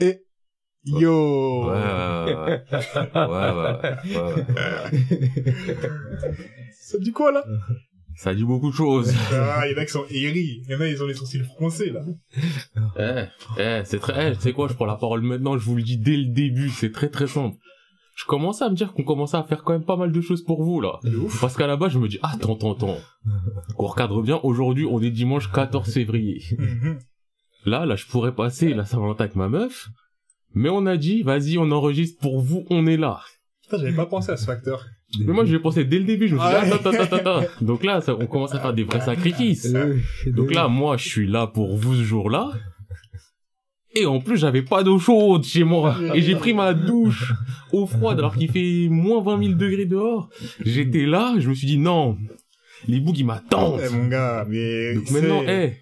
Et yo. Ouais, ouais, ouais. Ouais, ouais, ouais, ouais. Ça dit quoi là? Ça dit beaucoup de choses. Ah, il y en a qui sont aéris. Il y en a, ils ont les sourcils froncés là. Eh, eh, c'est très, eh, tu sais quoi, je prends la parole maintenant, je vous le dis dès le début, c'est très très simple. Je commençais à me dire qu'on commençait à faire quand même pas mal de choses pour vous, là. Parce qu'à la base, je me dis, attends, attends, attends. Qu'on recadre bien, aujourd'hui, on est dimanche 14 février. Là, là, je pourrais passer la Saint-Valentin avec ma meuf. Mais on a dit, vas-y, on enregistre pour vous, on est là. Putain, j'avais pas pensé à ce facteur. Mais moi, je l'ai pensé dès le début, je me suis dit, attends, attends, attends, attends. Donc là, ça- on commence à faire des vrais sacrifices. Donc là, moi, je suis là pour vous ce jour-là. Et en plus, j'avais pas d'eau chaude chez moi. Et j'ai pris ma douche eau froide alors qu'il fait moins 20 000 degrés dehors. J'étais là, je me suis dit non, les bugs ils m'attendent. Eh mon gars, mais Donc maintenant, eh,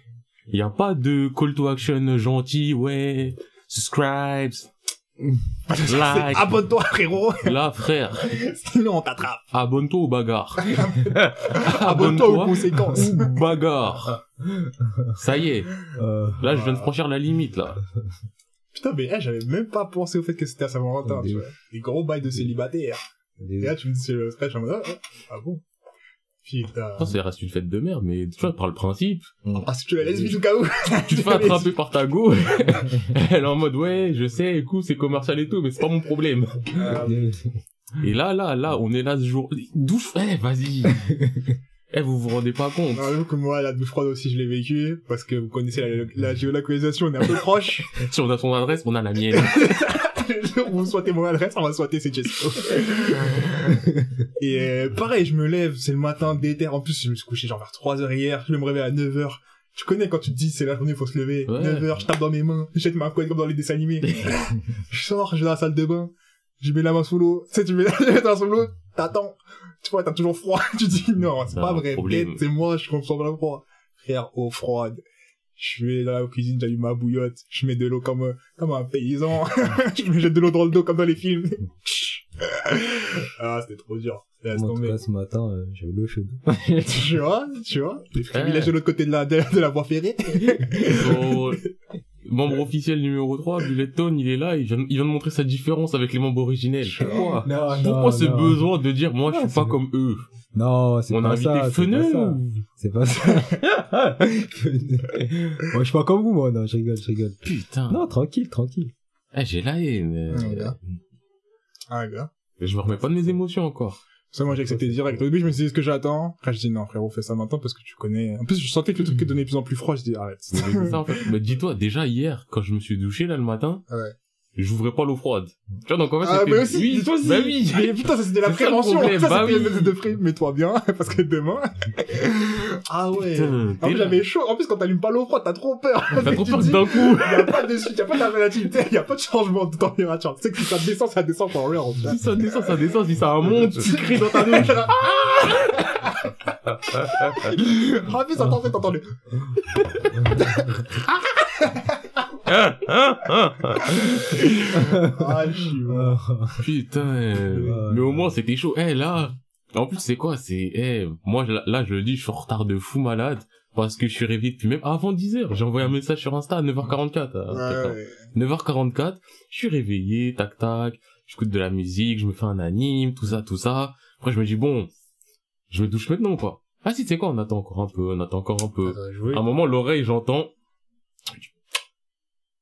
il y a pas de call to action gentil, ouais, subscribe, like. abonne-toi frérot, Là, frère, sinon on t'attrape. abonne-toi aux bagarres. Abonne-toi aux conséquences. ou bagarre. Ça y est, euh, là, je viens de franchir la limite, là. Putain, mais eh, j'avais même pas pensé au fait que c'était à Saint-Valentin, tu vois. Des gros bails de célibataire. des- Et là, tu me dis c'est le scratch, en mode, ah, ah bon? Putain. Ça, ça reste une fête de merde, mais tu vois, par le principe, Ah, si tu la laisses vite au cas où. tu te fais attraper par ta go, elle est en mode, ouais, je sais, écoute, c'est commercial et tout, mais c'est pas mon problème. Ah, des- Et là, là, là, on est là ce jour, douche, eh, vas-y. Eh, vous vous rendez pas compte. Non, j'avoue que moi, la douche froide aussi, je l'ai vécu, parce que vous connaissez la, la géolocalisation, on est un peu proche. Si on a son adresse, on a la mienne. Vous souhaitez mon adresse, on va souhaiter c'est Jessico. Et euh, pareil, je me lève, c'est le matin, déter. En plus, je me suis couché genre vers 3h hier, je me réveiller à 9h. Tu connais quand tu te dis c'est la journée, faut se lever. Ouais. 9h, je tape dans mes mains, je jette ma couette comme dans les dessins animés. je sors, je vais dans la salle de bain, je mets la main sous l'eau. Tu sais, tu mets la main sous l'eau, t'attends. Tu vois, t'as toujours froid. tu dis non, c'est pas vrai. Peut-être c'est moi, je comprends pas le froid. Frère, eau froide. Je vais dans la cuisine, j'allume ma bouillotte, je mets de l'eau comme, comme un paysan. je me jette de l'eau dans le dos comme dans les films. ah, c'était trop dur. Laisse Moi, en tout tomber. cas, ce matin, euh, j'avais l'eau chaude. tu vois, tu vois, les privilèges de l'autre côté de la, de, de la voie ferrée. Membre officiel numéro 3, Bulletton, il est là, il vient, il vient de montrer sa différence avec les membres originels. Pourquoi? Non, Pourquoi ce besoin de dire, moi, je suis pas comme eux? Non, c'est On pas a invité ça. c'est Feneux pas ça. ou- C'est pas ça. Feneux. moi, je suis pas comme vous, moi. Non, je rigole, je rigole. Putain. Non, tranquille, tranquille. Eh, j'ai la haine. Ah, euh, gars. Ah, gars. Je me remets pas de mes émotions encore. Ça, moi, j'ai accepté direct. Au début, je me suis dit, ce que j'attends? Après, je dis, non, frérot, fais ça maintenant parce que tu connais. En plus, je sentais que le truc devenait de plus en plus froid. Je dis, arrête. Mais c'est ça, en fait. Mais dis-toi, déjà hier, quand je me suis douché, là, le matin, Ouais. j'ouvrais pas l'eau froide. Tu vois, donc en fait, Ah, c'était- mais aussi, oui, toi aussi. Bah oui. Mais putain, ça c'était la C'est ça le prévention. ça bah oui. de prix. Mets-toi bien, parce que demain. Ah ouais. Putain, En plus, j'avais chaud. En plus, quand t'allumes pas l'eau froide, t'as trop peur. T'as trop peur d'un coup. Y a pas de suite, y a pas tu sais, y a pas de changement de température. Tu sais que si ça descend, ça descend pour rien, en fait. Si ça descend, ça descend. Si ça monte, tu cries dans ta douche. En plus, attends, attends. le- Ah, je suis mort. Putain. euh, Mais au moins, c'était chaud. Eh, là. En plus, c'est quoi? C'est, eh, moi, là, je le dis, je suis en retard de fou malade. Parce que je suis réveillé depuis même avant 10h. J'ai envoyé un message sur Insta à 9h44. euh, Ouais, quelqu'un. ouais. 9h44, je suis réveillé, tac tac, j'écoute de la musique, je me fais un anime, tout ça, tout ça. Après je me dis bon, je me douche maintenant quoi. Ah si, tu sais quoi, on attend encore un peu, on attend encore un peu. À un moment, l'oreille, j'entends.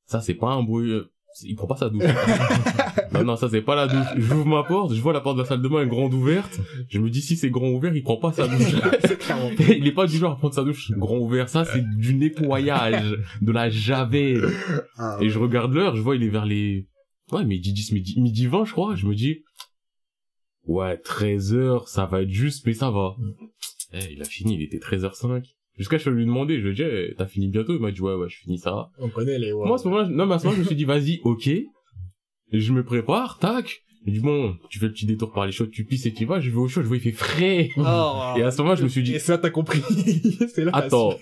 Ça, c'est pas un bruit. Il prend pas sa douche. non, non, ça, c'est pas la douche. J'ouvre ma porte, je vois la porte de la salle de bain est grande ouverte. Je me dis, si c'est grand ouvert, il prend pas sa douche. Il est pas du genre à prendre sa douche grand ouvert. Ça, c'est du nettoyage, de la javel. Ah, Et je regarde l'heure, je vois, il est vers les, ouais, midi 10, midi, midi 20, je crois. Je me dis, ouais, 13 heures, ça va être juste, mais ça va. Eh, il a fini, il était 13h05. Jusqu'à je lui demander, je lui ai dit, eh, t'as fini bientôt? Il m'a dit, ouais, ouais, je finis ça. On connaît les. ouais. Moi, à ce moment-là, non, mais à ce moment-là, je me suis dit, vas-y, ok. Je me prépare, tac. Je dis, bon, tu fais le petit détour par les chaudes, tu pisses et tu vas, je vais au chaud, je vois, il fait frais. Oh. Et à ce moment-là, je me suis dit, Et ça, t'as compris. c'est là. Attends.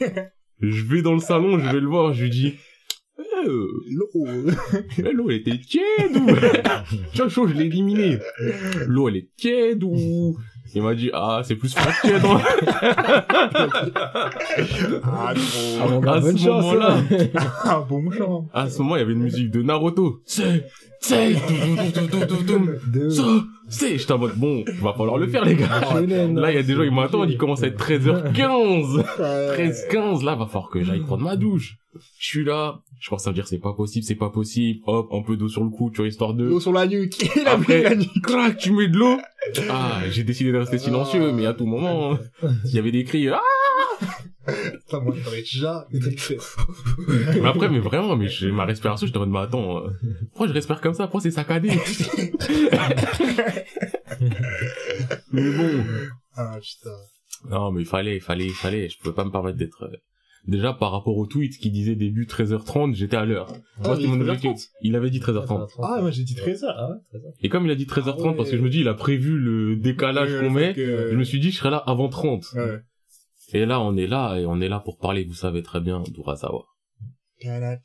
je vais dans le salon, je vais le voir, je lui dis, L'eau. eh, l'eau, elle était tiède ou... vois, chaud, je l'ai éliminé. L'eau, elle est tiède ou... Il m'a dit, ah, c'est plus froid tiède. hein. Ah, Ah, trop. mon gars, À bonne ce moment-là, hein. Ah, bon chant. à ce moment, il y avait une musique de Naruto. C'est, c'est. J'étais en mode, bon, va falloir le faire, les gars. Shonen, Là, il y a des gens, ils m'attendent, il commence à être 13h15. Ouais. 13, 15, là, va falloir que j'aille prendre ma douche. Je suis là, je commence à me dire, c'est pas possible, c'est pas possible. Hop, un peu d'eau sur le cou, tu vois, histoire de... L'eau sur la nuque. Il a Après- pris la nuque. Crac, tu mets de l'eau. Ah, j'ai décidé de rester silencieux, mais à tout moment, il y avait des cris. Ah Putain, moi, j'aurais déjà fait. mais après, mais vraiment, mais j'ai ma respiration, je te demande, mais attends, euh, pourquoi je respire comme ça? Pourquoi c'est saccadé? Mais bon. Ah, putain. Non, mais il fallait, il fallait, il fallait. Je pouvais pas me permettre d'être... euh, Déjà, par rapport au tweet qui disait début 13h30, j'étais à l'heure. Moi, c'était il mon dit objectif. 13h30. Il avait dit 13h30. Ah, moi, j'ai dit 13h. Ah ouais, 13 heures. Et comme il a dit 13h30, Ah ouais. parce que je me dis, il a prévu le décalage Ouais, qu'on met, que- je me suis dit, je serais là avant 30. Ouais. Et là, on est là, et on est là pour parler, vous savez très bien, d'Urasawa.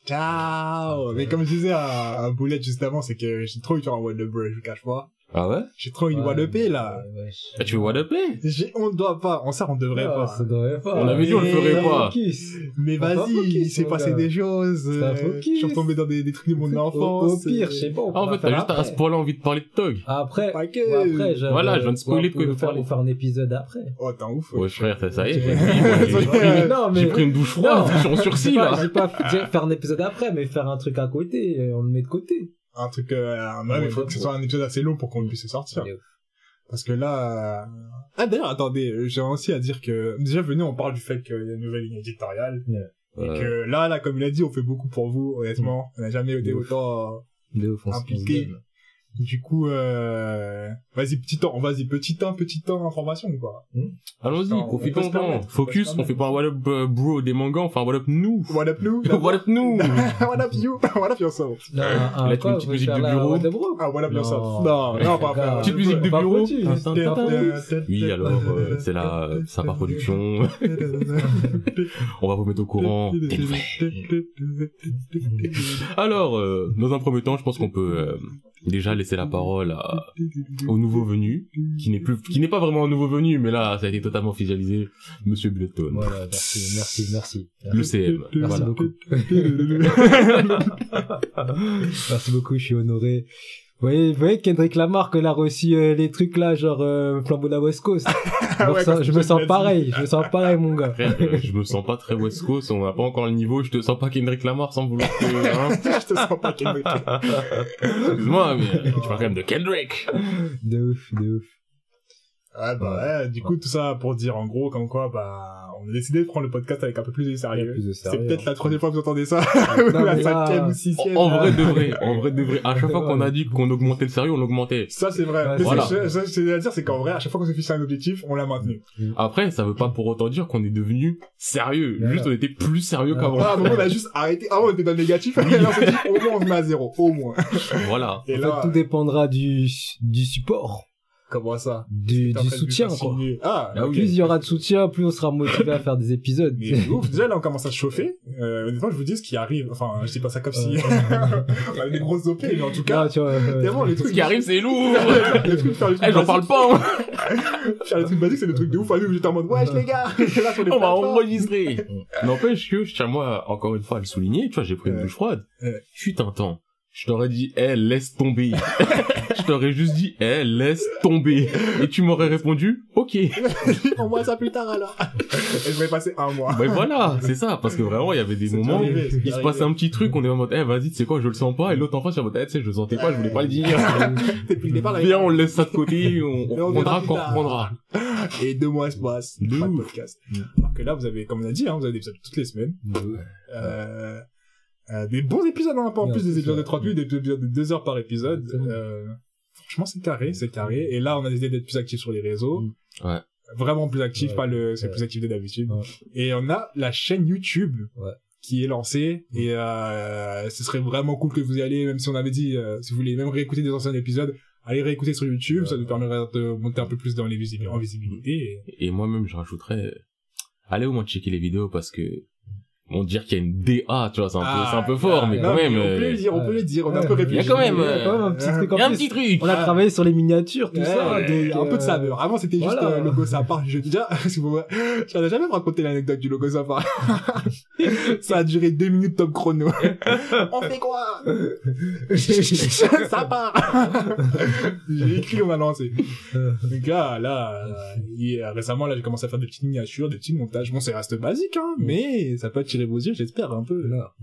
Ciao. Mais comme je disais à, à Boulette juste avant, c'est que j'ai trop eu un What the Bro, je vous cache pas. Ah ouais J'ai trop eu Ouais, What the P, là. ouais. Ah, Tu veux Play J'ai- On doit pas, en ça, on devrait pas. Ça devrait pas. On avait dit, on le ferait pas. Focus. Mais On vas-y, il s'est passé des choses. Euh. Je suis retombé dans des, des trucs de mon enfance. au pire, euh, je sais pas. on Ah, en fait, t'as juste à après. ce point-là envie de parler de Tog. Après, Pas que. après, Voilà, je viens de spoiler de quoi il on faire, parler. on faire un épisode après. Oh, t'es un ouf. Ouais, frère, ça, ça y est, j'ai pris, Non, mais j'ai pris une douche froide, je suis en sursis, là. J'ai pas faire un épisode après, mais faire un truc à côté, et on le met de côté. Un truc, euh, ouais, mais il faut que ce soit un épisode assez long pour qu'on puisse se sortir. Parce que là, euh, ah d'ailleurs, attendez, euh, j'ai aussi à dire que, déjà venu, on parle du fait qu'il y a une nouvelle ligne éditoriale. Et Ouais. que là, là, comme il a dit, on fait beaucoup pour vous, honnêtement. On n'a jamais été autant, Impliqué. Du coup, euh, vas-y, petit temps, vas-y, petit temps, petit temps information, ou pas? Allons-y, profitons-en. permettre, on Focus, on fait pas un What Up euh, Bro des mangas, enfin What Up nous. What up, nous? What Up nous. What up, you? What up, yourself? Non, un- un Là, tu mets une petite vous musique de bureau. Ah, what up, Non. yourself? Non, non, pas, pas. Petite musique de bureau. Oui, alors, euh, c'est la Sapa Production. On va vous mettre au courant. Alors, euh, dans un premier temps, je pense qu'on peut euh, déjà laisser la parole à, au nouveau venu, qui n'est plus, qui n'est pas vraiment un nouveau venu, mais là, ça a été totalement officialisé, Monsieur Bletton, Voilà, merci, merci, merci. le CM. Merci Voilà. beaucoup. Merci beaucoup, je suis honoré. Vous voyez, vous voyez Kendrick Lamar, qu'il a reçu euh, les trucs là, genre euh, Flambeau de la West Coast. Je Ouais, sens- quand je me sens pareil, je me sens pareil, mon gars. Euh, je me sens pas très West Coast, on n'a pas encore le niveau, je te sens pas Kendrick Lamar sans vouloir que, hein. Je te sens pas Kendrick. Excuse-moi, mais euh, tu parles quand même de Kendrick. De ouf, de ouf. Ouais, bah, ouais, du coup, tout ça pour dire, en gros, comme quoi, bah, on a décidé de prendre le podcast avec un peu plus de sérieux. C'est peut-être hein. la troisième fois que vous entendez ça, Non, la cinquième ou sixième. En, en vrai de vrai, en vrai de vrai, à chaque fois qu'on a dit qu'on augmentait le sérieux, on l'augmentait. Ça, c'est vrai. Voilà. c'est- à dire, c'est qu'en vrai, à chaque fois qu'on s'est fixé un objectif, on l'a maintenu. Après, ça veut pas pour autant dire qu'on est devenu sérieux. Juste, on était plus sérieux qu'avant. Ah, à un moment, on a juste arrêté. Avant, on était dans le négatif, et là, on s'est dit, au moins, on se met à zéro. Au moins. Voilà. Et En là, fait, tout dépendra du, du support, comment ça? du, soutien, quoi. Ah, Ah ok. Plus il y aura de soutien, plus on sera motivé à faire des épisodes. Mais ouf, déjà là on commence à se chauffer. Euh, honnêtement, je vous dis ce qui arrive. Enfin, je dis pas ça comme si on avait des grosses OP, mais en tout cas, Ah, tu vois, euh, les Ce trucs qui arrive, c'est lourd. les trucs, faire les trucs Eh, j'en parle pas. hein. Faire les trucs basiques, c'est des trucs de ouf. À nous, j'étais en mode, wesh les gars, là sur les On va enregistrer. N'empêche que, je tiens moi, encore une fois, à le souligner. Tu vois, j'ai pris une douche froide. Un temps. Je t'aurais dit, eh, laisse tomber. Je t'aurais juste dit, eh, laisse tomber. Et tu m'aurais répondu, ok. On voit ça plus tard alors. Et je vais passer un mois. Ben voilà, c'est ça. Parce que vraiment, il y avait des moments, arrivé, c'est il se passait un petit truc, on est en mode, eh, vas-y, tu sais quoi, je le sens pas. Et l'autre en face, il est en mode, eh, tu sais, je le sentais pas, je voulais pas le dire. Depuis le départ, là, Viens, on le laisse ça de côté, on, Mais on on plus quand on tard. reprendra. Et deux mois se passent. De Pas de podcast. Alors que là, vous avez, comme on a dit, hein, vous avez des épisodes toutes les semaines. Euh, euh, des bons épisodes, hein, pas en plus des épisodes ça. de 30 minutes, des épisodes de 2 heures par épisode. Euh, franchement, c'est carré, c'est carré. Et là, on a décidé d'être plus actifs sur les réseaux. Mm. Ouais. Vraiment plus actifs, Ouais. pas le, c'est Ouais. plus actif que d'habitude. Ouais. Et on a la chaîne YouTube. Ouais. qui est lancée et euh, ce serait vraiment cool que vous y allez même si on avait dit euh, si vous voulez même réécouter des anciens épisodes allez réécouter sur YouTube Ouais. ça nous permettra de monter un peu plus dans les visibilités en visibilité et... Et moi-même, je rajouterais, allez au moins checker les vidéos parce que on dirait qu'il y a une DA, tu vois, c'est un peu, Ah, c'est un peu fort, ah, mais non, quand même, On peut euh, le dire, on peut le dire, on a un ouais. peu il y a réfléchi. quand même, Il y a quand même un petit truc il y a un petit truc. On a travaillé sur les miniatures, tout Ouais, ça. donc, un peu de euh, saveur. Avant, c'était juste voilà. euh, logo Sapin. Je dis déjà, si vous voyez, j'en ai jamais raconté l'anecdote du logo Sapin. ça a duré deux minutes top chrono. on fait quoi? Sapin! j'ai écrit, on a lancé. Donc là, là, euh, et, euh, récemment, là, j'ai commencé à faire des petites miniatures, des petits montages. Bon, ça reste basique, hein, mais ça peut attirer vos yeux, j'espère, un peu. Là,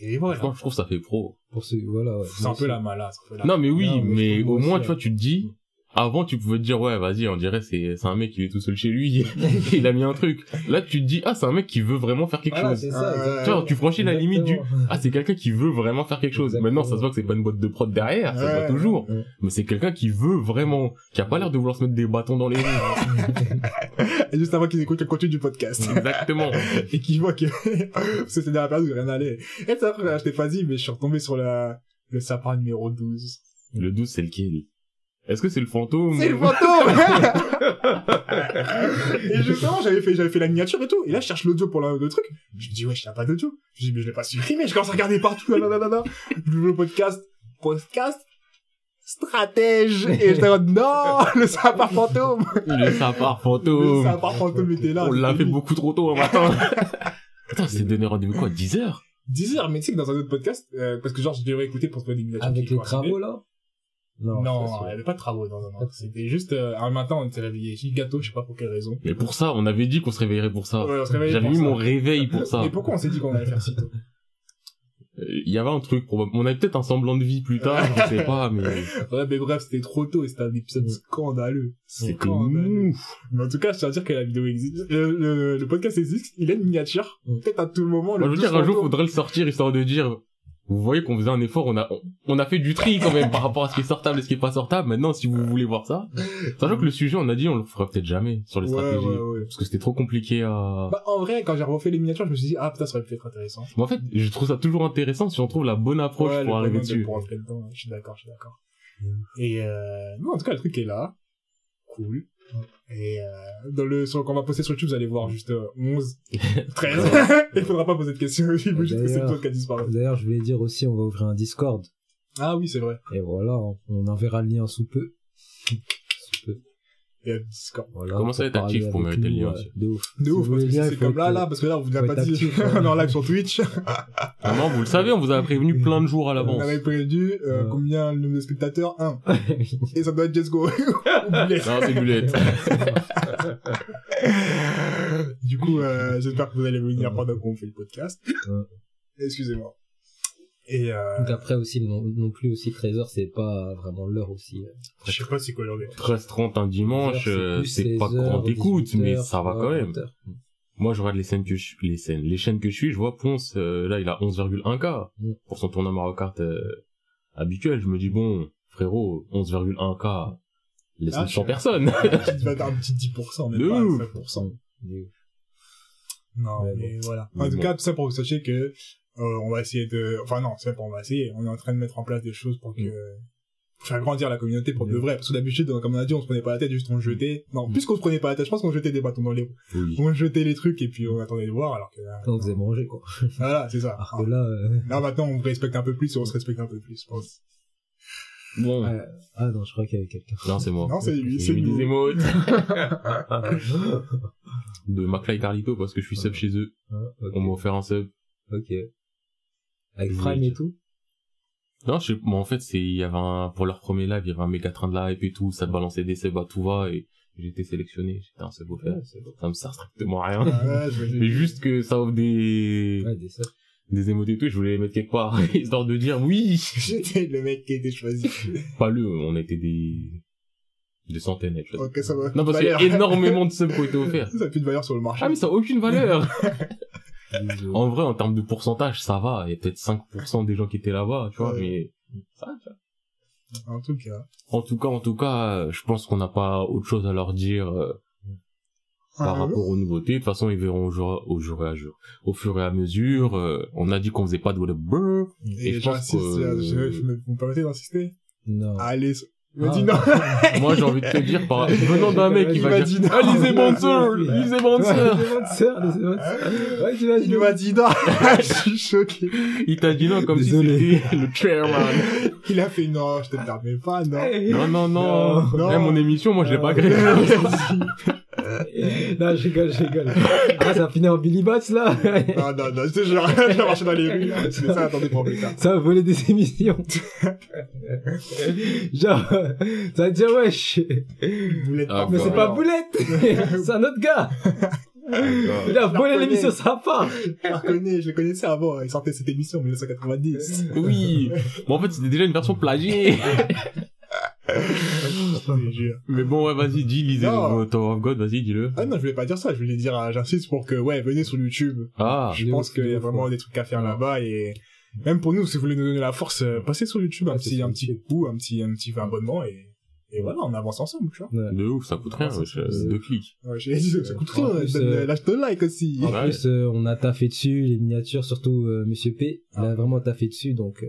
Et voilà. Je trouve que ça fait pro. pour ceux, voilà. ouais. C'est un peu la mala, c'est un peu la Non, mais oui, Non, mais au moins, tu vois, tu te dis, avant, tu pouvais te dire, ouais, vas-y, on dirait, c'est, c'est un mec, il est tout seul chez lui, il a mis un truc. Là, tu te dis, ah, c'est un mec qui veut vraiment faire quelque Voilà, chose. c'est Ah, ça. exactement. Tu vois, tu franchis la limite du, ah, c'est quelqu'un qui veut vraiment faire quelque chose. Exactement. Maintenant, ça se voit que c'est pas une boîte de prod derrière, ça se voit toujours. Ouais. Mais c'est quelqu'un qui veut vraiment, qui a pas l'air de vouloir se mettre des bâtons dans les roues. Et juste avant qu'ils écoutent le contenu du podcast. Exactement. et qui voit que c'était dans la période où rien n'allait. Et c'est vrai que je t'ai pas dit, mais je suis retombé sur la, le sapin numéro 12. Le 12, c'est lequel? Est-ce que c'est le fantôme? C'est le fantôme! et justement, j'avais fait, j'avais fait la miniature et tout. Et là, je cherche l'audio pour le, le truc. Je me dis, ouais, je pas d'audio. Je dis, mais je l'ai pas supprimé. Je commence à regarder partout. Là, là, là, là. Le podcast, podcast, stratège. Et j'étais en mode, non, le sapin fantôme. Le sapin Le fantôme. sapin fantôme était là. On l'a fait beaucoup trop tôt un matin. Attends, c'est donné rendez-vous quoi, 10 heures? 10 heures, mais tu sais que dans un autre podcast, euh, parce que genre, je devrais écouter pour trouver des miniatures. Avec les travaux, là? Non, suis il n'y avait pas de travaux, non, non, non. C'était juste, euh, un matin, on était réveillé. J'ai gâteau, je sais pas pour quelle raison. Mais pour ça, on avait dit qu'on se réveillerait pour ça. Ouais, J'avais mis ça. mon réveil pour ça. Et pourquoi on s'est dit qu'on allait faire si tôt? Euh, Il y avait un truc probablement. On avait peut-être un semblant de vie plus tard, je sais pas, mais Ouais, mais bref, c'était trop tôt et c'était un épisode scandaleux. c'était Scandaleux. Mais en tout cas, je tiens à dire que la vidéo existe, le, le, le podcast existe, il est une miniature. Peut-être à tout le moment, Moi, je veux dire, un jour, faudrait le sortir histoire de dire, vous voyez qu'on faisait un effort, on a, on a fait du tri quand même par rapport à ce qui est sortable et ce qui est pas sortable. Maintenant, si vous voulez voir ça, sachant que le sujet, on a dit, on le fera peut-être jamais sur les Ouais, stratégies. ouais, ouais. Parce que c'était trop compliqué à... Bah, en vrai, quand j'ai refait les miniatures, je me suis dit, ah, putain, ça aurait pu être intéressant. Mais en fait, je trouve ça toujours intéressant si on trouve la bonne approche pour arriver dessus. Pour rentrer dedans, je suis d'accord, je suis d'accord. Et euh, non, en tout cas, le truc est là. Cool. Et euh, dans le sur qu'on va poster sur YouTube, vous allez voir juste euh, 11, 13. Il faudra pas poser de questions, il faut juste que c'est toi qui a disparu. D'ailleurs, je voulais dire aussi, on va ouvrir un Discord. Ah oui, c'est vrai. Et voilà, on- on enverra le lien. Sous peu. Il y a le Discord. Voilà, Comment ça être actif pour mériter le lien ouais, aussi De ouf. De ouf, parce que c'est comme là, là, parce que là, on vous a faut pas dit, on est en live sur Twitch, non, vous le savez, on vous a prévenu plein de jours à on l'avance. avait prévu, euh, combien le nombre de spectateurs? 1. Et ça doit être Just Go. Non, c'est bullet. du coup, euh, j'espère que vous allez venir pendant qu'on fait le podcast. Excusez-moi. Et euh, Donc après aussi, non, non plus aussi 13h, c'est pas vraiment l'heure aussi. je sais pas c'est quoi l'heure des- 13h30 un dimanche, 13h, euh, c'est pas 16h, grande écoute, 18h, mais ça va quand même. 20h. Moi, je regarde les scènes que je, les scènes, les chaînes que je suis, je vois Ponce, euh, là, il a 11,1K Mm. pour son tournoi Mario Kart euh, habituel. Je me dis, bon, frérot, 11,1K, laisse Ah, 100 je- personnes. un petit, un petit 10%, même De pas ouf. 5%. De- Non, Ouais, mais voilà. Mais En tout bon. cas, tout ça pour que vous sachiez que, euh, on va essayer de, enfin non, c'est pas on va essayer, on est en train de mettre en place des choses pour que, Mm. pour faire grandir la communauté pour de Mm. vrai. Parce que d'habitude, comme on a dit, on se prenait pas la tête, juste on jetait. Non, Mm. plus qu'on se prenait pas la tête, je pense qu'on jetait des bâtons dans les roues. Oui. On jetait les trucs et puis on attendait de voir alors que, euh, on faisait manger, quoi. voilà, c'est ça. Alors que là, euh, Là, maintenant, on respecte un peu plus et on se respecte un peu plus, je pense. Bon. ouais. ah non, je crois qu'il y avait quelqu'un. Non, c'est moi. Non, c'est lui, c'est nous. des émotes de McFly Carlito parce que je suis sub chez eux. Ah, ok. On m'a offert un sub. Ok. Avec Je Prime et tout Non, je sais, moi, en fait, c'est, il y avait un, pour leur premier live, il y avait un méga train de hype et tout, ça balançait des subs à tout va et j'ai été sélectionné, j'étais un sub offert. Ça me sert strictement à rien. Ah, ouais, je Mais juste que ça offre des, Ouais, des des émotes et tout, je voulais les mettre quelque part, histoire de dire oui. J'étais le mec qui a été choisi. Pas le, on a été des, des centaines choisis. ok, ça va. Non, parce qu'il y a énormément de subs qui ont été offerts. Ça a plus de valeur sur le marché. Ah, mais ça a aucune valeur. En vrai, en termes de pourcentage, ça va. Il y a peut-être 5% des gens qui étaient là-bas, tu vois, Ouais. mais ça, tu vois. En tout cas. En tout cas, en tout cas, je pense qu'on n'a pas autre chose à leur dire euh, par Ah, rapport aux nouveautés. De toute façon, ils verront au jour, au jour et à jour, au fur et à mesure. euh, on a dit qu'on faisait pas de web brr. Et, Et je pense que- je, je me, vous me permettez d'insister? Non. Allez, Il m'a Ah. dit non. Moi, j'ai envie de te dire, par... venant d'un mec qui Il va m'a dire, dit non. ah, lisez Monster, lisez. Ouais, tu vas Il m'a dit non. Je suis choqué. Il t'a dit non comme Désolé. si c'était le chairman. Il a fait non, je te permets pas, non. Non, non, non. Non. Eh, mon émission, moi, je l'ai pas créée. Non, je rigole, je rigole. Ah, ça finit en Billy Bats, là. Non, non, non, je te jure, je vais marcher dans les rues. C'est ça, attendez pour plus tard. Ça va voler des émissions. Genre, ça va dire, wesh. L'êtes Ah, pas Mais bah, c'est pas alors. Boulette. c'est un autre gars. Il a volé l'émission part. Je le connais, je le connaissais avant, il sortait cette émission en 1990. Oui. Bon, en fait, c'était déjà une version plagiée. Mais bon, ouais, vas-y, dis, lisez le Tower of God, vas-y, dis-le. Ah non, je voulais pas dire ça, je voulais dire, j'insiste pour que, ouais, venez sur YouTube. Ah. je pense qu'il y a vraiment des trucs à faire là-bas et même pour nous, si vous voulez nous donner la force, euh, passez sur YouTube, un petit, un petit coup, un petit, un petit abonnement et, et voilà, on avance ensemble, tu vois. De ouf, ça coûte rien, Ah, euh, c'est- deux clics. Ouais, j'ai dit, ça coûte En rien, euh, lâche ton like aussi. En plus, euh, on a taffé dessus, les miniatures, surtout euh, Monsieur P. Il a vraiment taffé dessus, donc euh,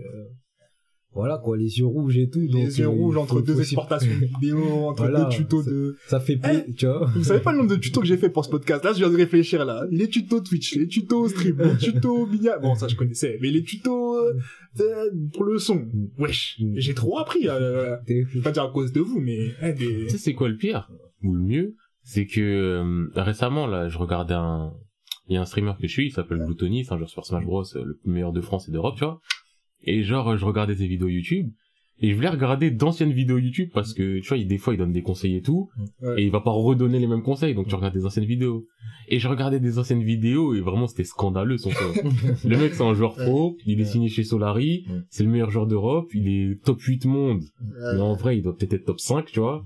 voilà quoi, les yeux rouges et tout. donc, Les yeux euh, rouges entre faut- deux faut exportations vidéo, entre Voilà, deux tutos de... Ça fait plaisir, tu vois. Vous savez pas le nombre de tutos que j'ai fait pour ce podcast Là, je viens de réfléchir là. Les tutos Twitch, les tutos stream, les tutos miniat. Bon, ça je connaissais, mais les tutos euh, euh, pour le son. Wesh, j'ai trop appris. Euh, je vais pas dire à cause de vous, mais eh, des... Tu sais, c'est quoi le pire Ou le mieux? C'est que euh, récemment, là, je regardais un... Il y a un streamer que je suis, il s'appelle Gluttony, c'est un joueur sur Smash Bros, le meilleur de France et d'Europe, tu vois. Et genre, je regardais ses vidéos YouTube, et je voulais regarder d'anciennes vidéos YouTube, parce que, tu vois, il, des fois, il donne des conseils et tout, Ouais. et il va pas redonner les mêmes conseils, donc tu regardes des anciennes vidéos. Et je regardais des anciennes vidéos, et vraiment, c'était scandaleux, son. Le mec, c'est un joueur pro, il est signé chez Solari, Ouais. c'est le meilleur joueur d'Europe, il est top 8 monde, mais en vrai, il doit peut-être être top 5, tu vois.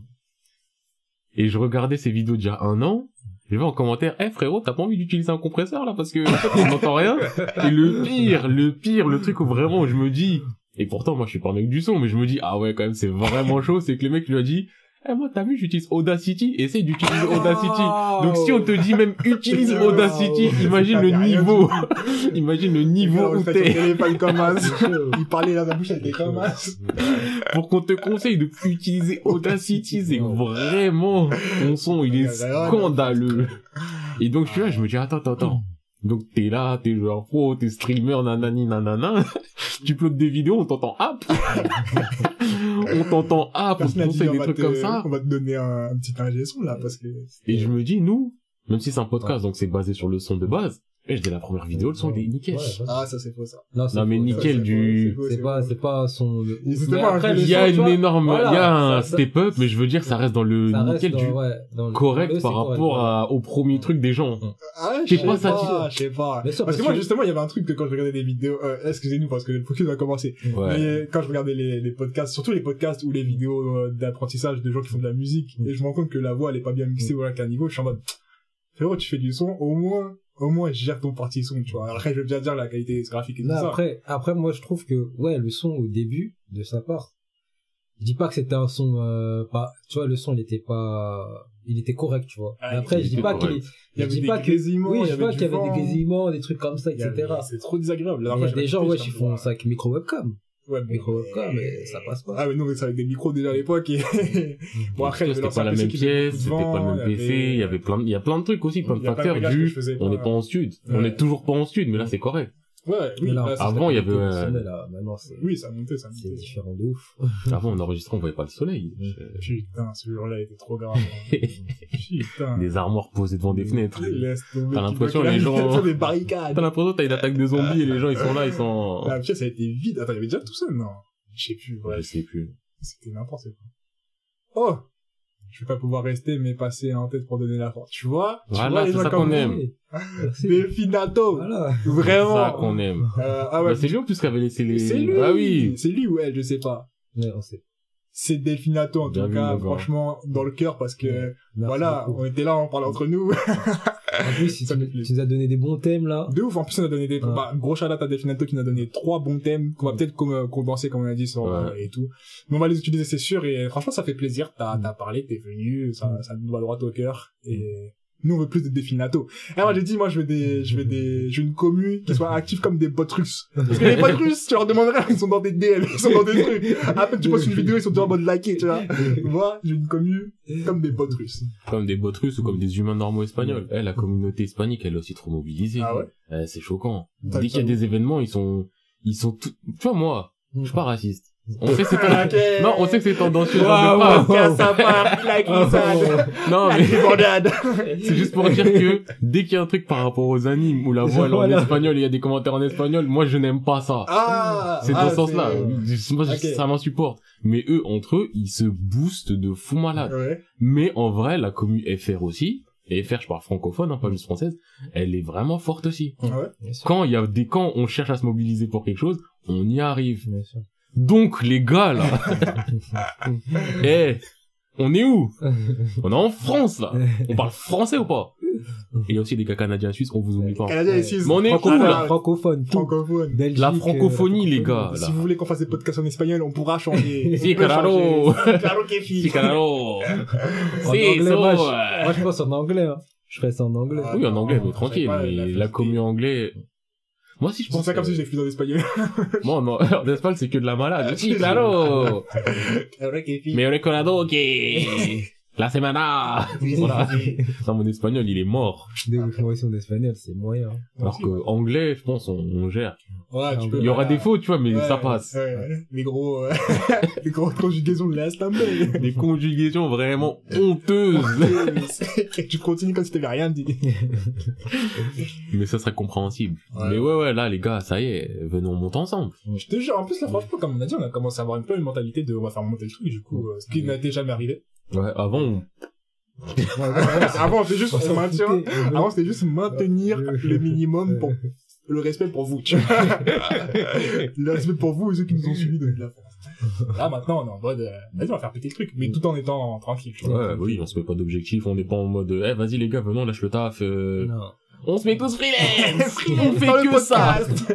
Et je regardais ces vidéos a un an. Je vais en commentaire, eh frérot, t'as pas envie d'utiliser un compresseur là parce que en on rien. Et le pire, le pire, le truc où vraiment je me dis, et pourtant moi je suis pas un mec du son, mais je me dis ah ouais quand même c'est vraiment chaud, c'est que le mec lui a dit, eh moi t'as vu j'utilise Audacity, essaye d'utiliser Audacity. Donc si on te dit même utilise Oh. Audacity, imagine le niveau, imagine le niveau où t'es. téléphone comme as. Il parlait dans la bouche, elle était comme as. pour qu'on te conseille de plus utiliser Audacity, c'est vraiment, ton son, il est scandaleux. Et donc, je suis là, je me dis, attends, attends, attends. Donc, t'es là, t'es joueur pro, t'es streamer, nanani, nanana. tu uploades des vidéos, on t'entend app. on t'entend app, on te conseille des trucs te- comme ça. On va te donner un, un petit ingé son là, parce que... Et je me dis, nous, même si c'est un podcast, donc c'est basé sur le son de base, et je dis la première vidéo, le son, il est nickel. Ouais. Ah, ça c'est faux ça. Non, mais faux, nickel du... C'est pas, c'est pas son. Mais pas après, Il y a une énorme, voilà, il y a un ça- ça- step-up, mais je veux dire, ça reste dans le ça nickel dans- du ouais, dans le- correct le- par correct, rapport voilà. à, au premier truc des gens. Ah, je sais pas pas, je sais pas. Sûr, parce que moi, justement, il y avait un truc que quand je regardais des vidéos, euh, excusez-nous parce que le focus va commencer. Mais quand je regardais les, les podcasts, surtout les podcasts ou les vidéos euh, d'apprentissage de gens qui font de la musique, Mm. et je me rends compte que la voix, elle est pas bien mixée ou à quel niveau, je suis en mode, frérot, tu fais du son, au moins, au moins, gère ton parti son, tu vois. Après, je veux bien dire la qualité graphique et tout Non, ça. après, après, moi, je trouve que, ouais, le son au début de sa part, je dis pas que c'était un son, euh, pas, tu vois, le son, il était pas, il était correct, tu vois. Ah, après, je dis pas qu'il je avait dis des pas que, oui, je vois qu'il y avait des grésillements, des trucs comme ça, etc. C'est trop désagréable. Il y a des gens, ouais, qui font ça avec micro webcam. Ouais, mais- Micro webcam, mais ça passe pas. Ah, mais non, mais c'est avec des micros déjà à l'époque et... bon, après, que c'était lancé pas la même pièce, c'était pas le même il y PC, avait- il y avait plein, de- il y a plein de trucs aussi, plein de Il y facteurs du, on n'est pas en stud. On Ouais. est toujours pas en stud, mais là c'est correct. Ouais, oui, Mais là, là, ça- Avant, il y avait, euh, professionnel, là, maintenant, c'est, Oui, ça montait, ça c'est différent de ouf. Avant, on enregistrait, on voyait pas le soleil. Putain, ce jour-là était trop grave. Putain. Des armoires posées devant des fenêtres. Laisse tomber. T'as l'impression, les là, gens- des barricades. T'as l'impression que t'as une attaque de zombies et les gens ils sont là, ils sont... La pièce a été vide. Attends, il y avait déjà tout ça, non? Je sais plus, Je bref. sais plus. C'était n'importe quoi. Oh! Je vais pas pouvoir rester, mais passer en tête pour donner la force. Tu vois? Tu Voilà, c'est ça qu'on aime. Delfinato! Voilà. C'est ça Vraiment! qu'on aime. Euh, ah ouais. Bah, c'est lui en plus qui avait laissé les... C'est lui! Bah oui. C'est lui ou elle, je sais pas. Ouais, on sait. C'est Delfinato, en Bien tout vu, cas, franchement, dans le cœur, parce que. Merci voilà, beaucoup. on était là, on parlait entre nous. En plus, si tu, nous as donné des bons thèmes, là. De ouf, en plus on a donné des, bah, gros shout à Delfinato qui nous a donné trois bons thèmes qu'on va peut-être com- euh, condenser comme on a dit sur, Ouais. euh, et tout. Mais on va les utiliser, c'est sûr, et franchement ça fait plaisir, t'as, parlé, t'es venu, ça, Mm. ça nous va droit au cœur, et Nous, on veut plus de définato. Et moi, j'ai dit, moi, je veux des, je veux des, je veux une commu qui soit active comme des bots russes. Parce que les bots russes, tu leur demanderais, ils sont dans des DM, ils sont dans des trucs. Après, tu postes une vidéo, ils sont toujours en mode liker, tu vois. Moi, veux une commu comme des bots russes. Comme des bots russes ou comme des humains normaux espagnols. Eh, la communauté hispanique, elle est aussi trop mobilisée. Ah ouais? Eh, c'est choquant. Dès qu'il y a des événements, ils sont, ils sont tout, tu vois, moi, je suis pas raciste. On sait que c'est Ah, tendancieux. Non, on sait que c'est tendancieux. Ça part, la glissade, Non, mais c'est juste pour dire que dès qu'il y a un truc par rapport aux animes ou la voix elle en espagnol et il y a des commentaires en espagnol, moi je n'aime pas ça. Ah! C'est ah, dans ce sens-là. Moi, je- Ok. ça m'insupporte. Mais eux, entre eux, ils se boostent de fou malade. Ouais. Mais en vrai, la commu FR aussi, et FR, je parle francophone, hein, pas juste française, elle est vraiment forte aussi. Ah ouais? Quand il y a des quand on cherche à se mobiliser pour quelque chose, on y arrive. Bien sûr. Donc les gars là, eh, on est où? On est en France là. On parle français ou pas? Et il y a aussi des gars canadiens suisses, on vous oublie pas. Canadien Ouais. et Suisse. Mais on est Francophone, là? francophone, tout. Francophone. Belgique, La euh, francophonie, les gars. Si Là. vous voulez qu'on fasse des podcasts en espagnol, on pourra changer. Si, claro. Claro que Si. En Si, anglais, so, moi, je, euh. moi, je pense en anglais, hein. Je ferais ça en anglais. Ah, Oui, en anglais, non, mais tranquille. pas, mais la la facilité. commu anglais. Moi aussi, je Je pense pense ça comme si j'ai fait en espagnol. Moi, non, en espagnol, c'est que de la malade. Si, claro. Claro que si. La semana. Voilà. Non, mon espagnol, il est mort. Dès que je en espagnol, c'est moyen. Alors que anglais, je pense, on, on gère. Ouais, tu peux. Il y aura des fautes, tu vois, mais Ouais, ça passe. ouais, ouais. Les gros, euh, les grosses conjugaisons de l'instant Des conjugations vraiment honteuses. tu continues comme si t'avais rien dit. mais ça serait compréhensible. Ouais. Mais ouais, ouais, là, les gars, ça y est, venez, on monte ensemble. Je te jure, en plus, là, franchement, comme on a dit, on a commencé à avoir un peu une mentalité de, on va faire monter le truc, du coup, euh, ce qui n'était jamais arrivé. Ouais, avant, on- Avant, c'était juste, on maintient, avant, c'était juste maintenir le minimum pour le respect pour vous, tu vois. le respect pour vous et ceux qui nous ont suivis de la France. Là, maintenant, on est en mode, euh, vas-y, on va faire péter le truc, mais tout en étant tranquille, tu vois. ouais, oui, on se met pas d'objectif, on n'est pas en mode, eh, vas-y, les gars, venons, lâche le taf, euh, Non. on se met tous freelance! on fait que ça! podcast.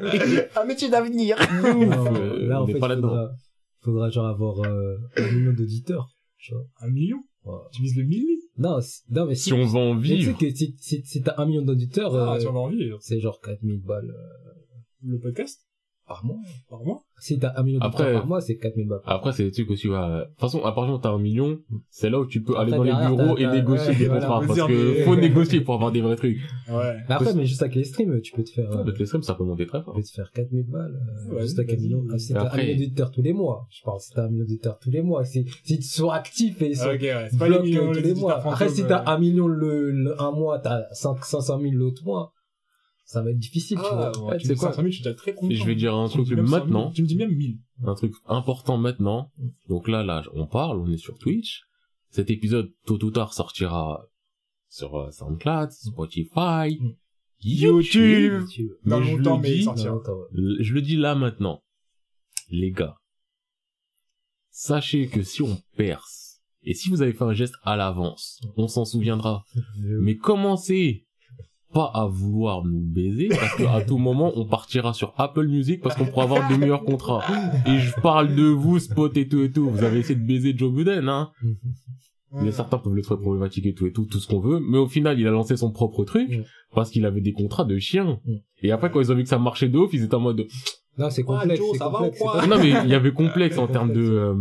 Un métier d'avenir. Non, euh, là, on fait, pas là-dedans. faudra, faudra genre avoir euh, un million d'auditeurs. Tu vois. Un million? Ouais. Tu vises le million? Non, si- non, mais si, Si on veut en tu sais que si, si, si t'as un million d'auditeurs, Ah, euh, euh, c'est genre 4000 balles euh, le podcast? Par mois. Par mois? Si t'as un million d'auditeurs Après- par mois, c'est 4000 balles. Après, c'est des trucs aussi, ouais. De toute façon, à partir du moment où t'as un million, c'est là où tu peux Après, aller dans les bureaux et négocier ouais, des contrats. on Parce que faut négocier pour avoir des vrais trucs. Ouais. Mais après, mais juste avec les streams, tu peux te faire, euh, Avec les streams, ça peut monter très tu fort. peux te faire 4000 balles, euh, Ouais, juste avec un million. Ah, si t'as un million d'auditeurs tous les mois, je parle, si t'as un million d'auditeurs tous les mois, si, si tu sois actif et bloqués millions, tous les mois. Après, si t'as euh, un million le, le- un mois, t'as 5, 500 000 l'autre mois, ça va être difficile, tu Ah, vois. ouais, tu sais dis quoi 500 000, je suis déjà très content. Et je vais dire un Tu me truc dis même 100 000. maintenant, Tu me dis même 1000. un truc important maintenant. Donc là, là, on parle, on est sur Twitch. Cet épisode, tôt ou tard, sortira sur euh, SoundCloud, Spotify, Mm. YouTube. Dans Mais je longtemps, le mais il dis, sortira. Non, attends, ouais. L- Je le dis là maintenant. Les gars, sachez que si on perce, et si vous avez fait un geste à l'avance, on s'en souviendra. Mais commencez pas à vouloir nous baiser, parce qu'à tout moment, on partira sur Apple Music parce qu'on pourra avoir de meilleurs contrats. Et je parle de vous, Spot et tout et tout. Vous avez essayé de baiser Joe Budden, hein. Mais certains peuvent le trouver problématique et tout et tout, tout ce qu'on veut. Mais au final, il a lancé son propre truc parce qu'il avait des contrats de chien. Et après, quand ils ont vu que ça marchait de ouf, ils étaient en mode, Non, c'est Ah, complexe, Joe, ça va ou quoi non mais il y avait complexe en termes de, euh,